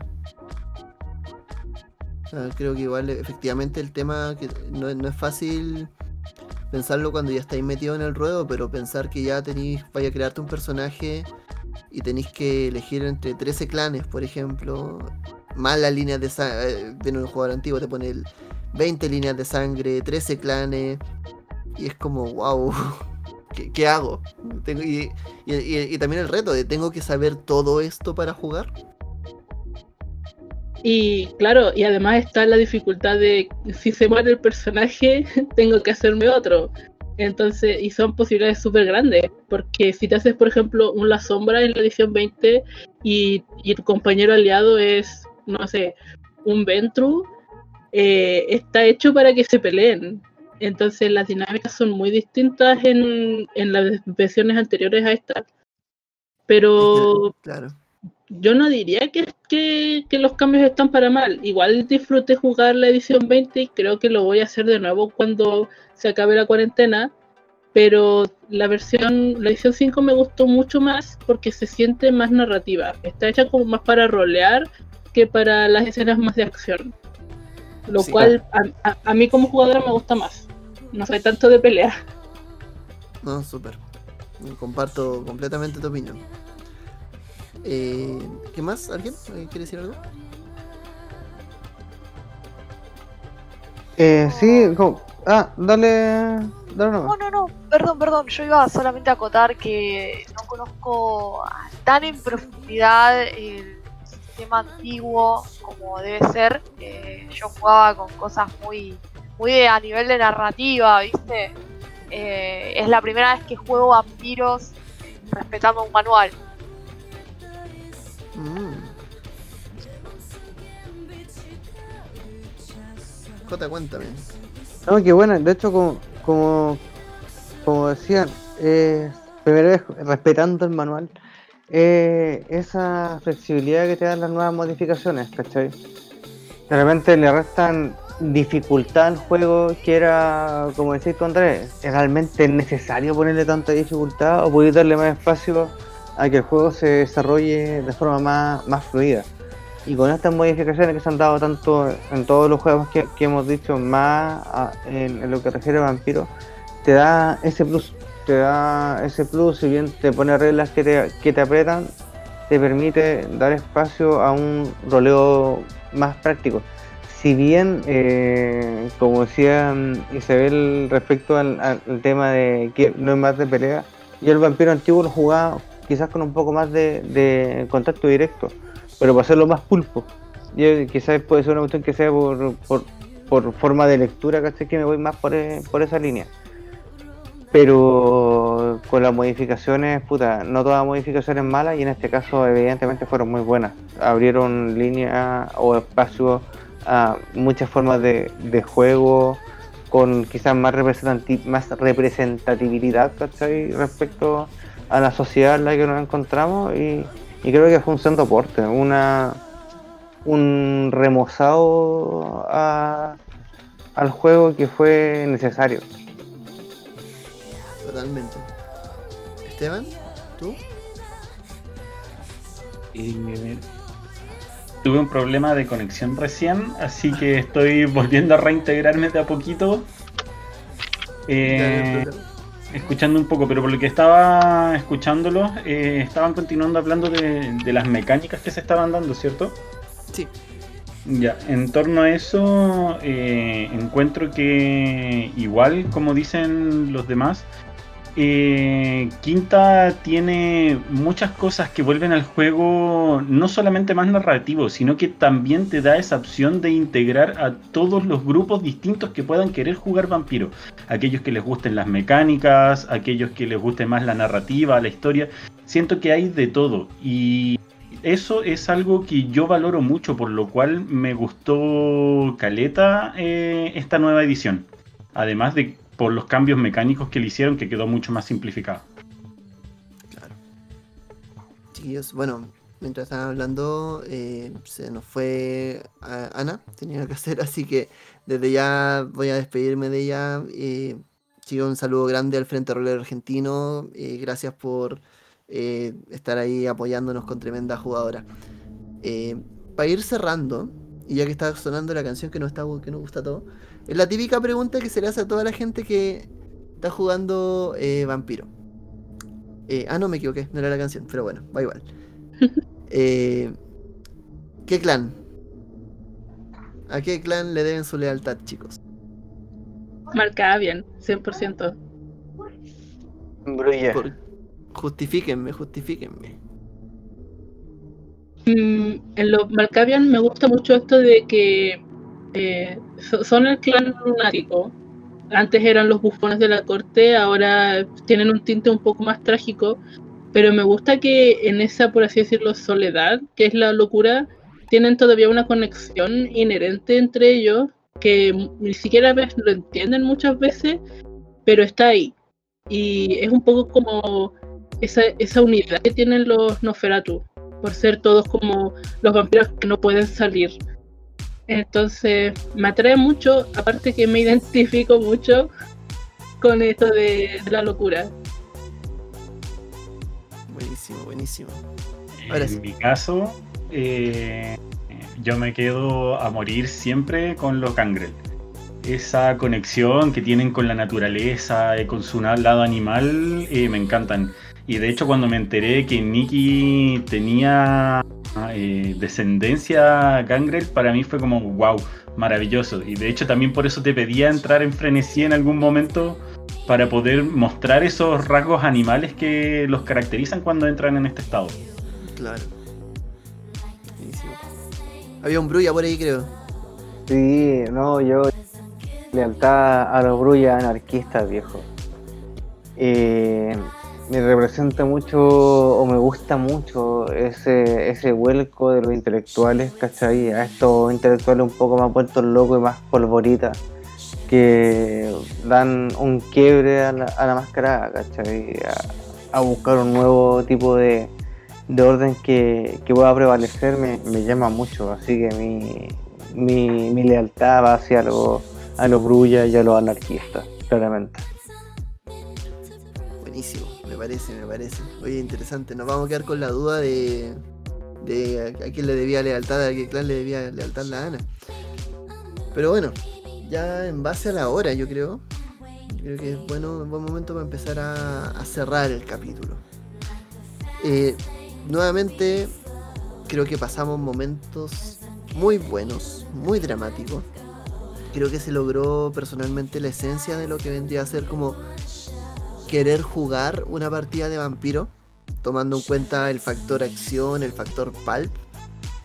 Creo que igual efectivamente el tema que no, no es fácil pensarlo cuando ya estáis metido en el ruedo, pero pensar que ya tenéis, vaya a crearte un personaje y tenéis que elegir entre 13 clanes, por ejemplo, más las líneas de sangre, viene un jugador antiguo, te pone el 20 líneas de sangre, 13 clanes, y es como, wow, ¿qué, hago? Tengo- y, también el reto ¿tengo que saber todo esto para jugar? Y claro, y además está la dificultad de si se muere el personaje, tengo que hacerme otro. Entonces, y son posibilidades súper grandes, porque si te haces, por ejemplo, un La Sombra en la edición 20 y, y tu compañero aliado es, no sé, un Ventru, eh, está hecho para que se peleen. Entonces, las dinámicas son muy distintas en, en las versiones anteriores a esta. Pero Claro. Yo no diría que, que, que los cambios están para mal. Igual disfruté jugar la edición 20 y creo que lo voy a hacer de nuevo cuando se acabe la cuarentena. Pero la versión, la edición 5 me gustó mucho más porque se siente más narrativa. Está hecha como más para rolear que para las escenas más de acción. Lo Sí. cual a, a- a mí como jugadora me gusta más. No soy tanto de pelea. No, súper. Comparto completamente tu opinión. Eh, ¿Qué más? ¿Alguien quiere decir algo? Eh, sí, como- ah, dale, dale No, no, no, perdón, perdón. Yo iba solamente a acotar que no conozco tan en profundidad el sistema antiguo como debe ser. Eh, yo jugaba con cosas muy, muy de- a nivel de narrativa, ¿viste? Eh, es la primera vez que juego vampiros respetando un manual. Mm. Jota, cuéntame. No, qué bueno, de hecho, como, como, como decían, eh, primera vez respetando el manual, eh, esa flexibilidad que te dan las nuevas modificaciones, ¿cachai? De repente le restan dificultad al juego que era, como decís tú Andrés, ¿es realmente necesario ponerle tanta dificultad o podéis darle más espacio a que el juego se desarrolle de forma más, más fluida? Y con estas modificaciones que se han dado tanto en todos los juegos que, que hemos dicho, más a- en, lo que refiere a Vampiro, te da ese plus. Te da ese plus, si bien te pone reglas que te, que te apretan, te permite dar espacio a un roleo más práctico. Si bien, eh, como decía Isabel respecto al tema de que no es más de pelea, yo el vampiro antiguo lo jugaba quizás con un poco más de, contacto directo, pero para hacerlo más pulpo. Yo, quizás puede ser una cuestión que sea por, por, forma de lectura, ¿cachai? Que me voy más por, e- por esa línea. Pero con las modificaciones, puta, no todas las modificaciones malas y en este caso evidentemente fueron muy buenas. Abrieron línea o espacio a muchas formas de, juego con quizás más, más representatividad ¿cachai? respecto a la sociedad en la que nos encontramos y, y creo que fue un santo aporte, una, un remozado a- al juego que fue necesario. Totalmente. Esteban, ¿tú? Eh, tuve un problema de conexión recién, así que estoy volviendo a reintegrarme de a poquito. Eh, Ya. Escuchando un poco, pero por lo que estaba escuchándolo, eh, estaban continuando hablando de, de las mecánicas que se estaban dando, ¿cierto? Sí. Ya, en torno a eso, eh, encuentro que igual, como dicen los demás, eh, Quinta tiene muchas cosas que vuelven al juego no solamente más narrativo, sino que también te da esa opción de integrar a todos los grupos distintos que puedan querer jugar vampiro. Aquellos que les gusten las mecánicas, aquellos que les guste más la narrativa, la historia. Siento que hay de todo y eso es algo que yo valoro mucho, por lo cual me gustó Caleta eh, esta nueva edición. Además de por los cambios mecánicos que le hicieron, que quedó mucho más simplificado. Claro. Chiquillos, bueno, mientras estaban hablando, eh, se nos fue Ana, tenía que hacer, así que desde ya voy a despedirme de ella. Eh, chicos, un saludo grande al Frente Rolero Argentino. eh, gracias por eh, estar ahí apoyándonos con tremenda jugadora. Para ir cerrando, y ya que está sonando la canción que nos, está, que nos gusta a todos, es la típica pregunta que se le hace a toda la gente que está jugando eh, Vampiro. Eh, ah, no, me equivoqué, no era la canción, pero bueno, va igual. Eh, ¿Qué clan? ¿A qué clan le deben su lealtad, chicos? Marcaba bien, 100%. Brulla. Por- Justifíquenme, justifíquenme. Mm, en los Malkavian me gusta mucho esto de que eh, so- son el clan lunático. Antes eran los bufones de la corte, ahora tienen un tinte un poco más trágico. Pero me gusta que en esa, por así decirlo, soledad, que es la locura, tienen todavía una conexión inherente entre ellos que ni siquiera lo entienden muchas veces, pero está ahí. Y es un poco como esa, esa unidad que tienen los Nosferatu por ser todos como los vampiros que no pueden salir. Entonces me atrae mucho, aparte que me identifico mucho con esto de, de la locura. Buenísimo, buenísimo. Ahora sí. En mi caso, eh, yo me quedo a morir siempre con los Gangrel. Esa conexión que tienen con la naturaleza, eh, con su lado animal, eh, me encantan. Y de hecho cuando me enteré que Nikki tenía eh, descendencia Gangrel, para mí fue como, wow, maravilloso. Y de hecho también por eso te pedía entrar en frenesí en algún momento para poder mostrar esos rasgos animales que los caracterizan cuando entran en este estado. Claro. Buenísimo. Había un Brulla por ahí, creo. Sí, no, yo lealtad a los brullas anarquistas, viejo. Eh, me representa mucho o me gusta mucho ese, ese vuelco de los intelectuales, ¿cachai? A estos intelectuales un poco más vueltos locos y más polvoritas que dan un quiebre a la, a la mascarada, ¿cachai? A, buscar un nuevo tipo de, de orden que, que pueda prevalecer me, me llama mucho, así que mi, mi, mi lealtad va hacia lo- a los brullas y a los anarquistas, claramente. Parece, me parece. Oye, interesante. Nos vamos a quedar con la duda de, a quién le debía lealtad, a qué clan le debía lealtad la Ana. Pero bueno, ya en base a la hora, yo creo. creo que es bueno, buen momento para empezar a, a cerrar el capítulo. Eh, nuevamente, creo que pasamos momentos muy buenos, muy dramáticos. Creo que se logró personalmente la esencia de lo que vendría a ser como querer jugar una partida de vampiro, tomando en cuenta el factor acción, el factor pulp,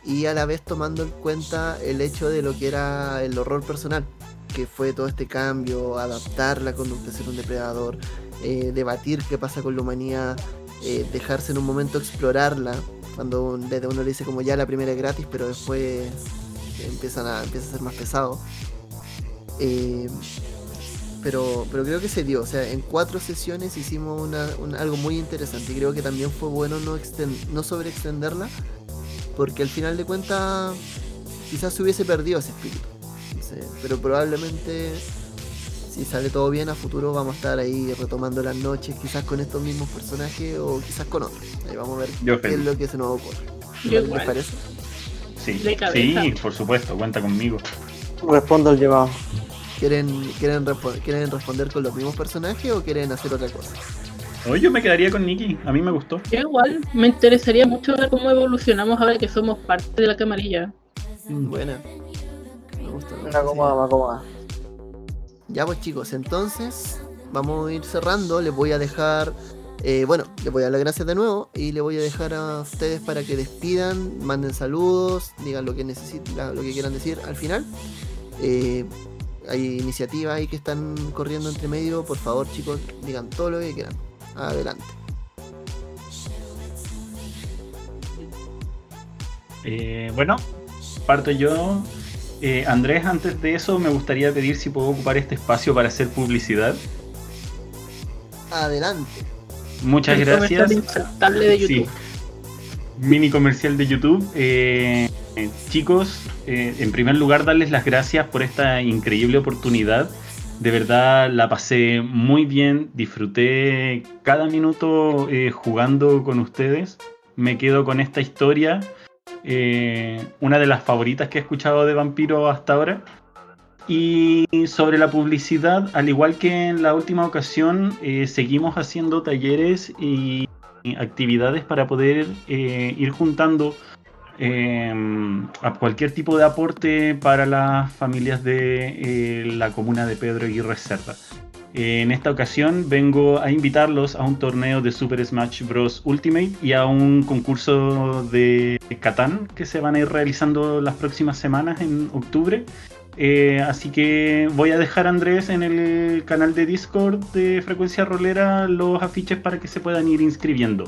y a la vez tomando en cuenta el hecho de lo que era el horror personal, que fue todo este cambio, adaptar la conducta ser un depredador, eh, debatir qué pasa con la humanidad, eh, dejarse en un momento explorarla, cuando desde uno le dice como ya la primera es gratis, pero después empiezan a, empieza a ser más pesado. Eh, pero, pero creo que se dio, o sea, en cuatro sesiones hicimos una, un- algo muy interesante y creo que también fue bueno no, exten- no sobreextenderla, porque al final de cuentas quizás se hubiese perdido ese espíritu. No sé, pero probablemente si sale todo bien a futuro vamos a estar ahí retomando las noches, quizás con estos mismos personajes o quizás con otros. Ahí vamos a ver Yo qué es lo que se nos ocurre. Yo ¿Les parece? Sí, sí, por supuesto, cuenta conmigo. Respondo al llamado. ¿Quieren, quieren, ¿Quieren responder con los mismos personajes o quieren hacer otra cosa? Hoy yo me quedaría con Nikki, a mí me gustó. Yo igual me interesaría mucho ver cómo evolucionamos ahora que somos parte de la camarilla. Buena. Me gusta. me acomoda, me acomoda. Ya pues chicos, entonces vamos a ir cerrando. Les voy a dejar, eh, bueno, les voy a dar las gracias de nuevo y les voy a dejar a ustedes para que despidan, manden saludos, digan lo que necesiten, lo que quieran decir al final. Eh, hay iniciativas ahí que están corriendo entre medio. Por favor chicos, digan todo lo que quieran. Adelante. Eh, bueno, parto yo. Eh, Andrés, antes de eso me gustaría pedir si puedo ocupar este espacio para hacer publicidad. Adelante. Muchas El gracias. Sí. Mini comercial de YouTube. Eh, eh, chicos, eh, en primer lugar darles las gracias por esta increíble oportunidad. De verdad la pasé muy bien, disfruté cada minuto eh, jugando con ustedes. Me quedo con esta historia, una de las favoritas que he escuchado de Vampiro hasta ahora. Y sobre la publicidad, al igual que en la última ocasión, seguimos haciendo talleres y actividades para poder ir juntando eh, a cualquier tipo de aporte para las familias de eh, la comuna de Pedro Aguirre Cerda. En esta ocasión vengo a invitarlos a un torneo de Super Smash Bros. Ultimate y a un concurso de Catán que se van a ir realizando las próximas semanas en octubre. Eh, así que voy a dejar a Andrés en el canal de Discord de Frecuencia Rolera los afiches para que se puedan ir inscribiendo.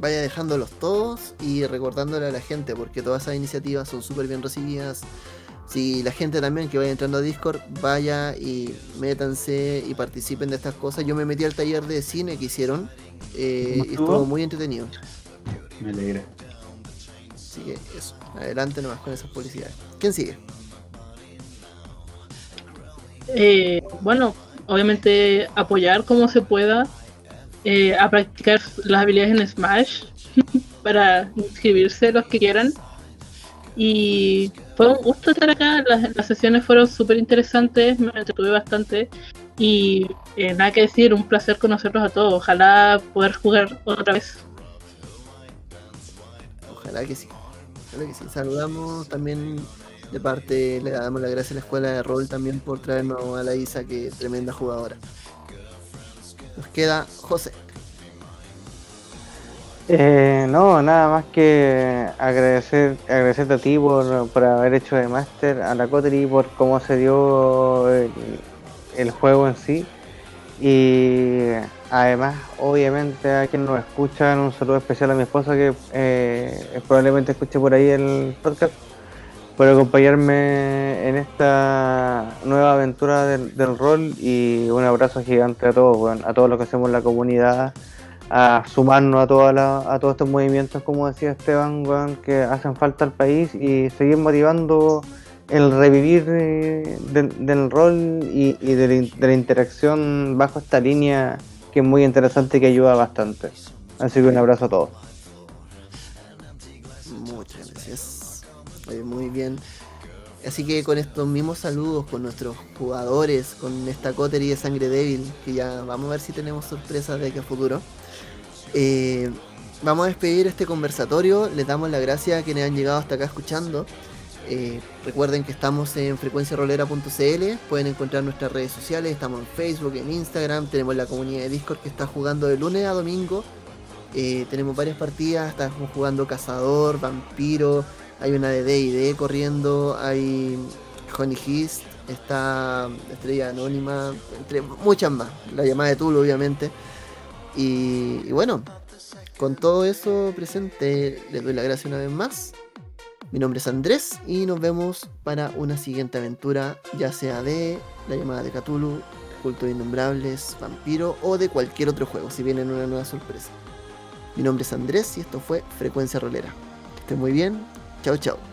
Vaya dejándolos todos y recordándole a la gente, porque todas esas iniciativas son súper bien recibidas. Si la gente también que vaya entrando a Discord, vaya y métanse y participen de estas cosas. Yo me metí al taller de cine que hicieron eh, ¿Cómo y estuvo? estuvo muy entretenido. Me alegra. Así que eso, adelante nomás con esas publicidades. ¿Quién sigue? Eh, bueno, obviamente apoyar como se pueda eh, a practicar las habilidades en Smash para inscribirse los que quieran. Y fue un gusto estar acá, las, las sesiones fueron súper interesantes, me entretuve bastante. Y eh, nada que decir, un placer conocerlos a todos. Ojalá poder jugar otra vez. Ojalá que sí. Saludamos también de parte, le damos las gracias a la escuela de rol también por traernos a la Isa, que es tremenda jugadora. Nos queda José. Eh, no, nada más que agradecer, agradecerte a ti por, haber hecho de máster, a la Coterie por cómo se dio el, el juego en sí. Y además, obviamente, a quien nos escuchan, un saludo especial a mi esposa que eh, probablemente escuche por ahí el podcast, por acompañarme en esta nueva aventura del, del rol. Y un abrazo gigante a todos, a todos los que hacemos la comunidad a sumarnos a, toda la- a todos estos movimientos, como decía Esteban, weón, que hacen falta al país y seguir motivando el revivir eh, del, rol y, de, de la interacción bajo esta línea que es muy interesante y que ayuda bastante. Así que un abrazo a todos. Bien. Así que con estos mismos saludos, con nuestros jugadores, con esta cotería de sangre débil, que ya vamos a ver si tenemos sorpresas de aquí a futuro. eh, vamos a despedir este conversatorio. Les damos las gracias a quienes han llegado hasta acá escuchando. Eh, recuerden que estamos en frecuenciarolera.cl, pueden encontrar nuestras redes sociales, estamos en Facebook, en Instagram, tenemos la comunidad de Discord que está jugando de lunes a domingo. Eh, tenemos varias partidas, estamos jugando Cazador, Vampiro, hay una de D&D corriendo, hay Honey Heist, está Estrella Anónima, entre muchas más, la llamada de Tulu obviamente. Y, y bueno, con todo eso presente, les doy la gracia una vez más Mi nombre es Andrés y nos vemos para una siguiente aventura, ya sea de La llamada de Cthulhu, Culto de Innombrables, Vampiro o de cualquier otro juego, si vienen una nueva sorpresa. Mi nombre es Andrés y esto fue Frecuencia Rolera. Que estén muy bien. Chao, chao.